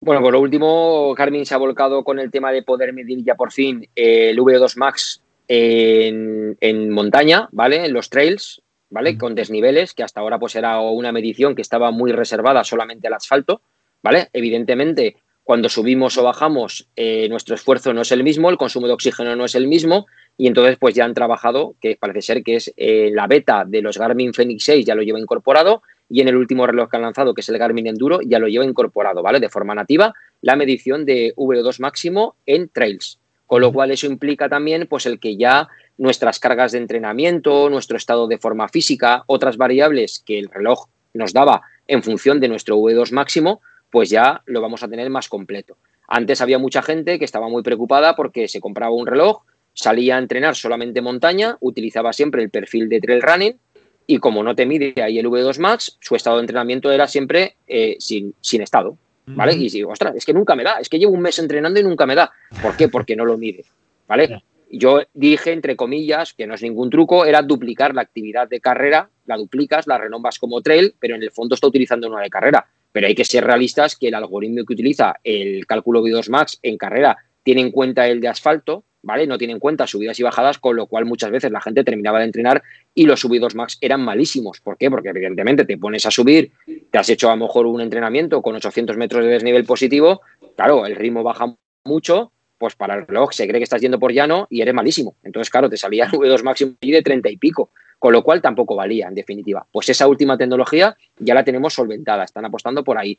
Bueno, por lo último, Garmin se ha volcado con el tema de poder medir ya por fin el V2 Max en, montaña, ¿vale? En los trails, ¿vale? Con desniveles, que hasta ahora pues era una medición que estaba muy reservada solamente al asfalto, ¿vale? Evidentemente, cuando subimos o bajamos, eh, nuestro esfuerzo no es el mismo, el consumo de oxígeno no es el mismo, y entonces pues ya han trabajado, que parece ser que es eh, la beta de los Garmin Fenix 6 ya lo lleva incorporado, y en el último reloj que han lanzado, que es el Garmin Enduro, ya lo lleva incorporado, ¿vale? De forma nativa, la medición de V2 máximo en trails. Con lo cual eso implica también pues el que ya nuestras cargas de entrenamiento, nuestro estado de forma física, otras variables que el reloj nos daba en función de nuestro V2 máximo, pues ya lo vamos a tener más completo. Antes había mucha gente que estaba muy preocupada porque se compraba un reloj, salía a entrenar solamente montaña, utilizaba siempre el perfil de trail running y como no te mide ahí el V2 Max, su estado de entrenamiento era siempre eh, sin, sin, estado. ¿Vale? Y digo, ostras, es que nunca me da, es que llevo un mes entrenando y nunca me da. ¿Por qué? Porque no lo mide. ¿Vale? Yo dije, entre comillas, que no es ningún truco, era duplicar la actividad de carrera, la duplicas, la renombas como trail, pero en el fondo está utilizando una de carrera. Pero hay que ser realistas que el algoritmo que utiliza el cálculo V2 Max en carrera tiene en cuenta el de asfalto, ¿vale? No tiene en cuenta subidas y bajadas, con lo cual muchas veces la gente terminaba de entrenar y los subidos max eran malísimos. ¿Por qué? Porque evidentemente te pones a subir, te has hecho a lo mejor un entrenamiento con 800 metros de desnivel positivo, claro, el ritmo baja mucho, pues para el reloj se cree que estás yendo por llano y eres malísimo. Entonces, claro, te salía el V2 máximo de 30 y pico, con lo cual tampoco valía, en definitiva. Pues esa última tecnología ya la tenemos solventada, están apostando por ahí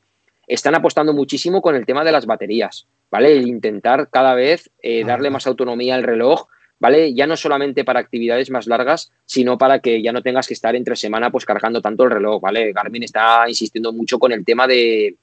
están apostando muchísimo con el tema de las baterías, ¿vale? El intentar cada vez eh, darle más autonomía al reloj, ¿vale? Ya no solamente para actividades más largas, sino para que ya no tengas que estar entre semana pues cargando tanto el reloj, ¿vale? Garmin está insistiendo mucho con el tema de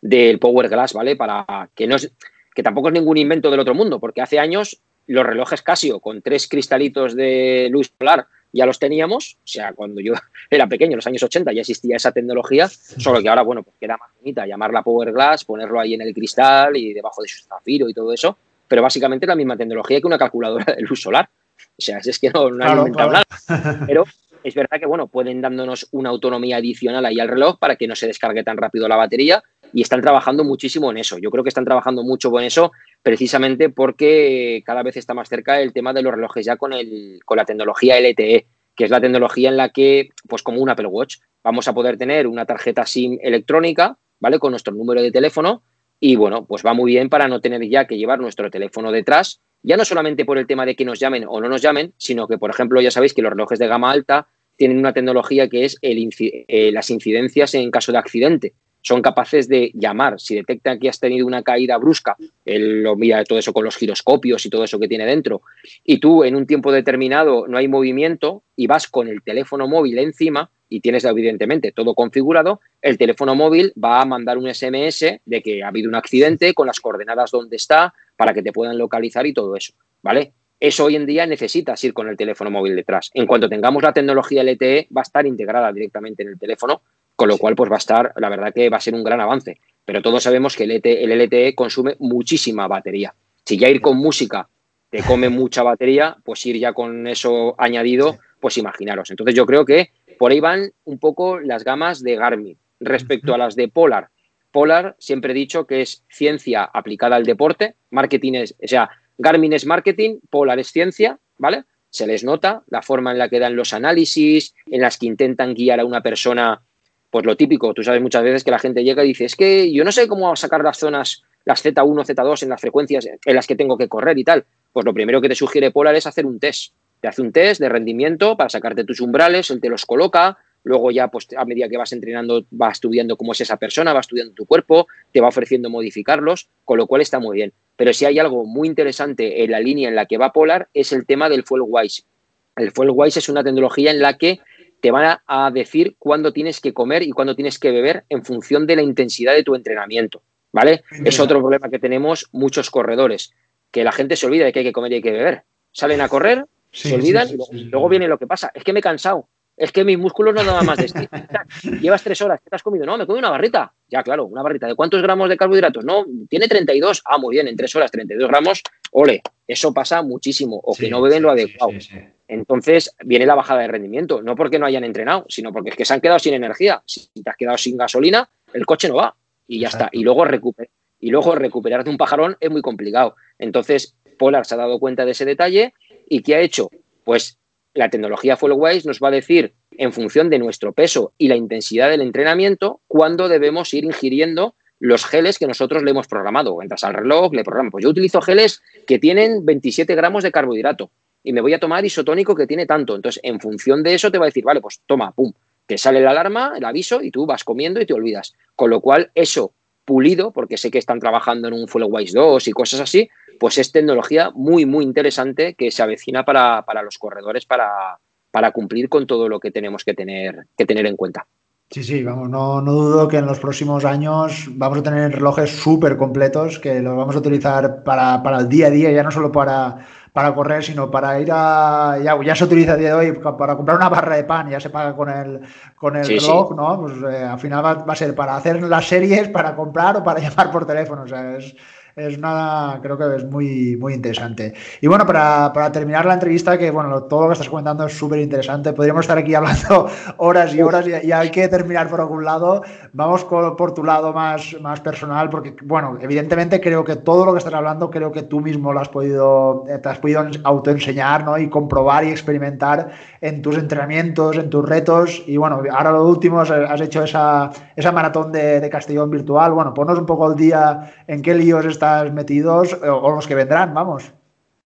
del Power Glass, ¿vale? Para que no es, que tampoco es ningún invento del otro mundo, porque hace años los relojes Casio con tres cristalitos de luz solar ya los teníamos, o sea, cuando yo era pequeño, en los años 80, ya existía esa tecnología, solo que ahora, bueno, pues queda más bonita llamarla Power Glass, ponerlo ahí en el cristal y debajo de su zafiro y todo eso, pero básicamente la misma tecnología que una calculadora de luz solar. O sea, es que no, no han inventado nada. Pero es verdad que, bueno, pueden dándonos una autonomía adicional ahí al reloj para que no se descargue tan rápido la batería y están trabajando muchísimo en eso. Yo creo que están trabajando mucho en eso precisamente porque cada vez está más cerca el tema de los relojes ya con, el, con la tecnología LTE, que es la tecnología en la que, pues como un Apple Watch, vamos a poder tener una tarjeta SIM electrónica, ¿vale? Con nuestro número de teléfono y bueno, pues va muy bien para no tener ya que llevar nuestro teléfono detrás, ya no solamente por el tema de que nos llamen o no nos llamen, sino que, por ejemplo, ya sabéis que los relojes de gama alta tienen una tecnología que es el, eh, las incidencias en caso de accidente son capaces de llamar. Si detectan que has tenido una caída brusca, él lo mira todo eso con los giroscopios y todo eso que tiene dentro, y tú en un tiempo determinado no hay movimiento y vas con el teléfono móvil encima, y tienes evidentemente todo configurado, el teléfono móvil va a mandar un SMS de que ha habido un accidente con las coordenadas donde está para que te puedan localizar y todo eso, ¿vale? Eso hoy en día necesitas ir con el teléfono móvil detrás. En cuanto tengamos la tecnología LTE, va a estar integrada directamente en el teléfono, con lo cual pues va a estar, la verdad que va a ser un gran avance. Pero todos sabemos que el LTE, el LTE consume muchísima batería. Si ya ir con música te come mucha batería, pues ir ya con eso añadido, pues imaginaros. Entonces yo creo que por ahí van un poco las gamas de Garmin. Respecto a las de Polar, Polar siempre he dicho que es ciencia aplicada al deporte, marketing es, o sea, Garmin es marketing, Polar es ciencia, ¿vale? Se les nota la forma en la que dan los análisis, en las que intentan guiar a una persona, pues lo típico, tú sabes muchas veces que la gente llega y dice, es que yo no sé cómo sacar las zonas, las Z1, Z2 en las frecuencias en las que tengo que correr y tal. Pues lo primero que te sugiere Polar es hacer un test. Te hace un test de rendimiento para sacarte tus umbrales, él te los coloca, luego ya pues a medida que vas entrenando vas estudiando cómo es esa persona, va estudiando tu cuerpo, te va ofreciendo modificarlos, con lo cual está muy bien. Pero si hay algo muy interesante en la línea en la que va Polar es el tema del Fuel Wise. El Fuel Wise es una tecnología en la que te van a decir cuándo tienes que comer y cuándo tienes que beber en función de la intensidad de tu entrenamiento, ¿vale? Es otro problema que tenemos muchos corredores, que la gente se olvida de que hay que comer y hay que beber. Salen a correr, se olvidan y luego viene lo que pasa. Es que me he cansado, es que mis músculos no dan más de este. Llevas tres horas, ¿qué te has comido? No, me comí una barrita. Ya, claro, una barrita. ¿De cuántos gramos de carbohidratos? No, tiene 32. Ah, muy bien, en tres horas, 32 gramos. Ole, eso pasa muchísimo. O que no beben lo adecuado. Entonces viene la bajada de rendimiento. No porque no hayan entrenado, sino porque es que se han quedado sin energía. Si te has quedado sin gasolina, el coche no va. Y ya está. Y luego, recuper y luego recuperarte un pajarón es muy complicado. Entonces, Polar se ha dado cuenta de ese detalle y ¿qué ha hecho? Pues la tecnología Followwise nos va a decir, en función de nuestro peso y la intensidad del entrenamiento, cuándo debemos ir ingiriendo los geles que nosotros le hemos programado. Entras al reloj, le programas. Pues yo utilizo geles que tienen 27 gramos de carbohidrato y me voy a tomar isotónico que tiene tanto. Entonces, en función de eso, te va a decir, vale, pues toma, pum, te sale la alarma, el aviso y tú vas comiendo y te olvidas. Con lo cual, eso pulido, porque sé que están trabajando en un Followwise 2 y cosas así, pues es tecnología muy, muy interesante que se avecina para, los corredores para, para, cumplir con todo lo que tenemos que tener, que tener en cuenta. Sí, sí, vamos, no, no dudo que en los próximos años vamos a tener relojes súper completos que los vamos a utilizar para, el día a día, ya no solo para, para correr, sino para ir a. Ya, ya, se utiliza a día de hoy para comprar una barra de pan, ya se paga con el, con el reloj, ¿no? Pues eh, al final va, va, a ser para hacer las series, para comprar o para llamar por teléfono. O sea, es, es nada, creo que es muy, muy interesante. Y bueno, para, para terminar la entrevista, que bueno, todo lo que estás comentando es súper interesante, podríamos estar aquí hablando horas y horas y, hay que terminar por algún lado. Vamos por tu lado más, más personal, porque bueno, evidentemente creo que todo lo que estás hablando, creo que tú mismo lo has podido, eh, te has podido autoenseñar ¿no? y comprobar y experimentar en tus entrenamientos, en tus retos. Y bueno, ahora lo último, has hecho esa, esa maratón de, de Castellón virtual. Bueno, ponnos un poco al día en qué líos estás metidos o, los que vendrán, vamos.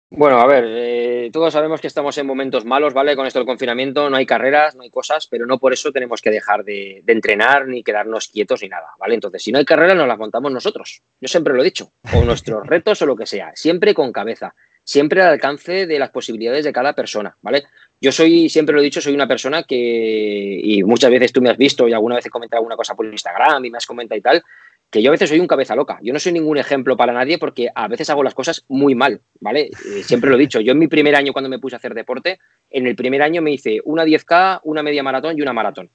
Bueno, a ver, eh, todos sabemos que estamos en momentos malos, ¿vale? Con esto del confinamiento no hay carreras, no hay cosas, pero no por eso tenemos que dejar de, entrenar ni quedarnos quietos ni nada, ¿vale? Entonces, si no hay carreras, nos las montamos nosotros. Yo siempre lo he dicho, o nuestros retos o lo que sea, siempre con cabeza, siempre al alcance de las posibilidades de cada persona, ¿vale? Yo soy, siempre lo he dicho, soy una persona que, y muchas veces tú me has visto y alguna vez he comentado alguna cosa por Instagram y me has comentado y tal, que yo a veces soy un cabeza loca. Yo no soy ningún ejemplo para nadie porque a veces hago las cosas muy mal, ¿vale? Eh, siempre lo he dicho. Yo en mi primer año, cuando me puse a hacer deporte, en el primer año me hice una 10K, una media maratón y una maratón.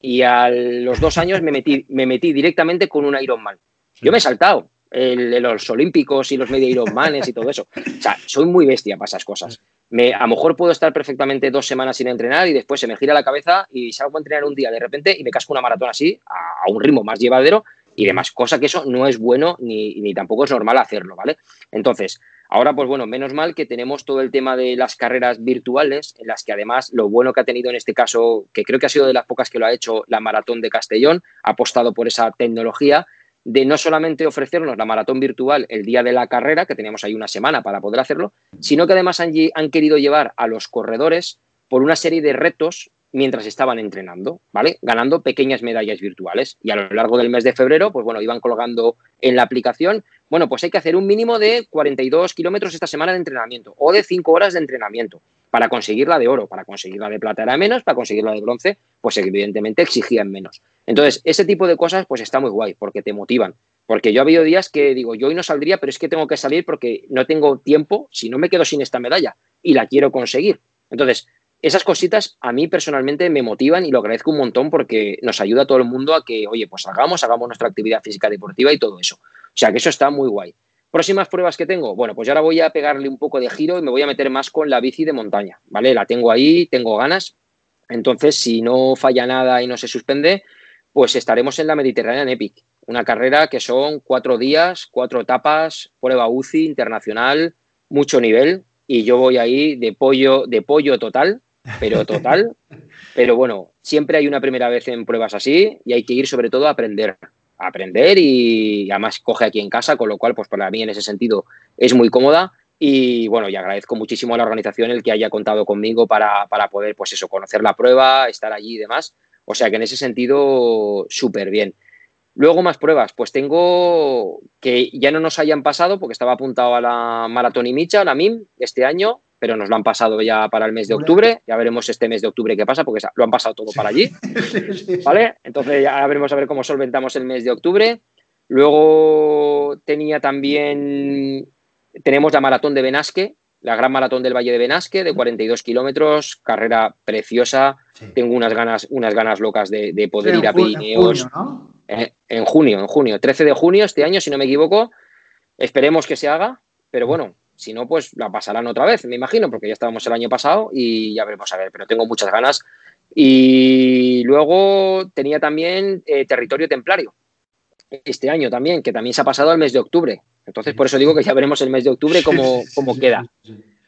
Y a los dos años me metí, me metí directamente con un Ironman. Yo me he saltado los olímpicos y los media Ironmanes y todo eso. O sea, soy muy bestia para esas cosas. Me, a lo mejor puedo estar perfectamente dos semanas sin entrenar y después se me gira la cabeza y salgo a entrenar un día de repente y me casco una maratón así, a un ritmo más llevadero y demás, cosa que eso no es bueno ni, ni tampoco es normal hacerlo, ¿vale? Entonces, Ahora, pues bueno, menos mal que tenemos todo el tema de las carreras virtuales, en las que además lo bueno que ha tenido en este caso, que creo que ha sido de las pocas que lo ha hecho la Maratón de Castellón, ha apostado por esa tecnología de no solamente ofrecernos la maratón virtual el día de la carrera, que teníamos ahí una semana para poder hacerlo, sino que además han, han querido llevar a los corredores por una serie de retos mientras estaban entrenando, ¿vale? Ganando pequeñas medallas virtuales. Y a lo largo del mes de febrero, pues bueno, iban colgando en la aplicación, bueno, pues hay que hacer un mínimo de 42 kilómetros esta semana de entrenamiento o de 5 horas de entrenamiento para conseguir la de oro, para conseguir la de plata era menos, para conseguir la de bronce, pues evidentemente exigían menos. Entonces, ese tipo de cosas pues está muy guay porque te motivan. Porque yo ha habido días que digo, yo hoy no saldría, pero es que tengo que salir porque no tengo tiempo, si no me quedo sin esta medalla y la quiero conseguir. Entonces, esas cositas a mí personalmente me motivan y lo agradezco un montón porque nos ayuda a todo el mundo a que, oye, pues hagamos, hagamos nuestra actividad física deportiva y todo eso. O sea, que eso está muy guay. Próximas pruebas que tengo, bueno, pues ahora voy a pegarle un poco de giro y me voy a meter más con la bici de montaña, ¿vale? La tengo ahí, tengo ganas. Entonces, si no falla nada y no se suspende, pues estaremos en la Mediterranean Epic, una carrera que son cuatro días, cuatro etapas, prueba UCI internacional, mucho nivel, y yo voy ahí de pollo, de pollo total, pero total. pero bueno, siempre hay una primera vez en pruebas así y hay que ir sobre todo a aprender aprender y además coge aquí en casa, con lo cual, pues para mí en ese sentido es muy cómoda. Y bueno, y agradezco muchísimo a la organización el que haya contado conmigo para, para poder, pues eso, conocer la prueba, estar allí y demás. O sea que en ese sentido, súper bien. Luego más pruebas, pues tengo que ya no nos hayan pasado porque estaba apuntado a la Maratón y Micha, la MIM, este año, pero nos lo han pasado ya para el mes de octubre. Ya veremos este mes de octubre qué pasa, porque lo han pasado todo para allí. ¿Vale? Entonces ya veremos a ver cómo solventamos el mes de octubre. Luego tenía también, tenemos la maratón de Benasque, la gran maratón del Valle de Benasque, de 42 kilómetros, carrera preciosa. Tengo unas ganas, unas ganas locas de, poder ir a Pirineos. Eh, en junio, en junio, 13 de junio este año, si no me equivoco. Esperemos que se haga, pero bueno, si no, pues la pasarán otra vez, me imagino, porque ya estábamos el año pasado y ya veremos a ver, pero tengo muchas ganas. Y luego tenía también eh, territorio templario, este año también, que también se ha pasado al mes de octubre. Entonces, por eso digo que ya veremos el mes de octubre cómo, cómo queda.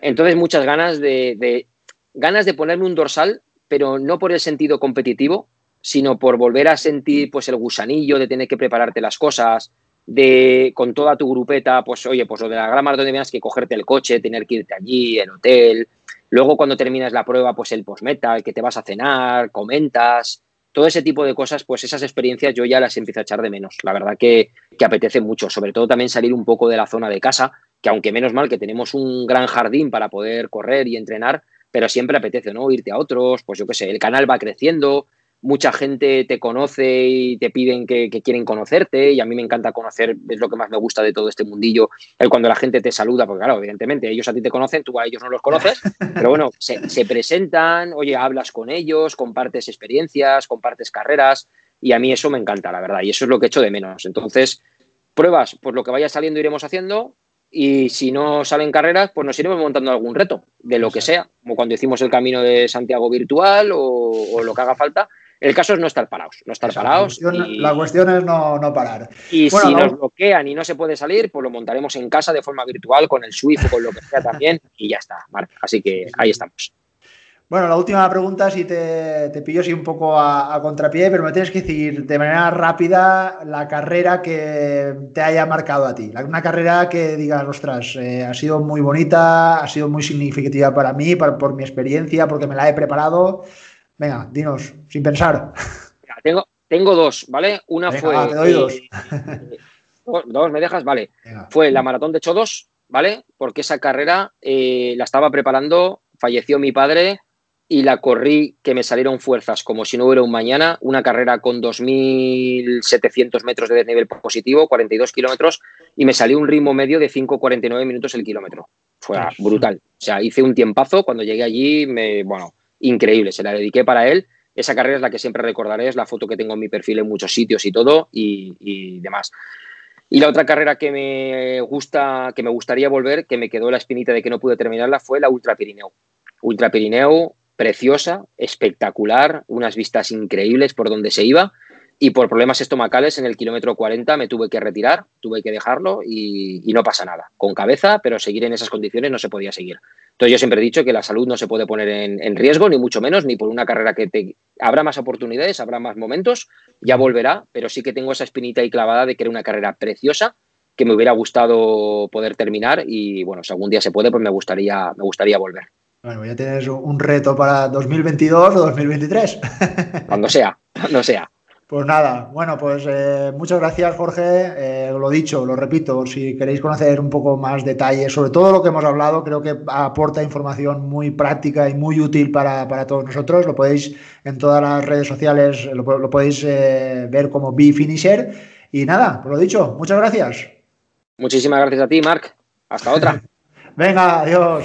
Entonces, muchas ganas de, de, ganas de ponerme un dorsal, pero no por el sentido competitivo, sino por volver a sentir pues el gusanillo de tener que prepararte las cosas, de con toda tu grupeta, pues oye, pues lo de la gran maratón de que cogerte el coche, tener que irte allí, el hotel. Luego cuando terminas la prueba, pues el postmetal, que te vas a cenar, comentas, todo ese tipo de cosas, pues esas experiencias yo ya las empiezo a echar de menos. La verdad que, que apetece mucho, sobre todo también salir un poco de la zona de casa, que aunque menos mal que tenemos un gran jardín para poder correr y entrenar, pero siempre apetece, ¿no? Irte a otros, pues yo qué sé, el canal va creciendo, mucha gente te conoce y te piden que, quieren conocerte y a mí me encanta conocer, es lo que más me gusta de todo este mundillo, el cuando la gente te saluda, porque claro, evidentemente ellos a ti te conocen, tú a ellos no los conoces, pero bueno, se, presentan, oye, hablas con ellos, compartes experiencias, compartes carreras y a mí eso me encanta, la verdad, y eso es lo que echo de menos. Entonces, pruebas, pues lo que vaya saliendo iremos haciendo y si no salen carreras, pues nos iremos montando algún reto, de lo que sea, como cuando hicimos el camino de Santiago virtual o lo que haga falta el caso es no estar parados, no estar parados. La cuestión, es no, parar. Y si nos bloquean y no se puede salir, pues lo montaremos en casa de forma virtual con el Swift o con lo que sea también y ya está, Así que ahí estamos. Bueno, la última pregunta, si te, pillo así un poco a, contrapié, pero me tienes que decir de manera rápida la carrera que te haya marcado a ti. Una carrera que digas, ostras, eh, ha sido muy bonita, ha sido muy significativa para mí, por mi experiencia, porque me la he preparado. Venga, dinos, sin pensar. Tengo, tengo dos, ¿vale? Una fue. te doy dos. Eh, dos. ¿me dejas? Vale. Fue la maratón de Chodos, ¿vale? Porque esa carrera eh, la estaba preparando, falleció mi padre y la corrí que me salieron fuerzas como si no hubiera un mañana. Una carrera con 2.700 metros de desnivel positivo, 42 kilómetros, y me salió un ritmo medio de 5,49 minutos el kilómetro. Fue brutal. O sea, hice un tiempazo. Cuando llegué allí, me, bueno, increíble, se la dediqué para él. Esa carrera es la que siempre recordaré, es la foto que tengo en mi perfil en muchos sitios y todo y, demás. Y la otra carrera que me gusta, que me gustaría volver, que me quedó la espinita de que no pude terminarla, fue la Ultra Pirineo. Ultra Pirineo, preciosa, espectacular, unas vistas increíbles por donde se iba. Y por problemas estomacales en el kilómetro 40 me tuve que retirar, tuve que dejarlo y, y no pasa nada. Con cabeza, pero seguir en esas condiciones no se podía seguir. Entonces yo siempre he dicho que la salud no se puede poner en, riesgo, ni mucho menos, ni por una carrera que te... Habrá más oportunidades, habrá más momentos, ya volverá, pero sí que tengo esa espinita ahí clavada de que era una carrera preciosa, que me hubiera gustado poder terminar y bueno, si algún día se puede, pues me gustaría, me gustaría volver. Bueno, ya tienes un reto para 2022 o 2023. Cuando sea, cuando sea. Pues nada, bueno, pues eh, muchas gracias Jorge. Eh, lo dicho, lo repito, si queréis conocer un poco más detalles sobre todo lo que hemos hablado, creo que aporta información muy práctica y muy útil para, todos nosotros. Lo podéis en todas las redes sociales, lo, podéis eh, ver como B-Finisher. Y nada, pues lo dicho, muchas gracias. Muchísimas gracias a ti, Marc. Hasta otra. Venga, adiós.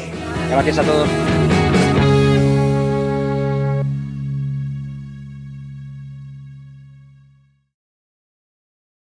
Gracias a todos.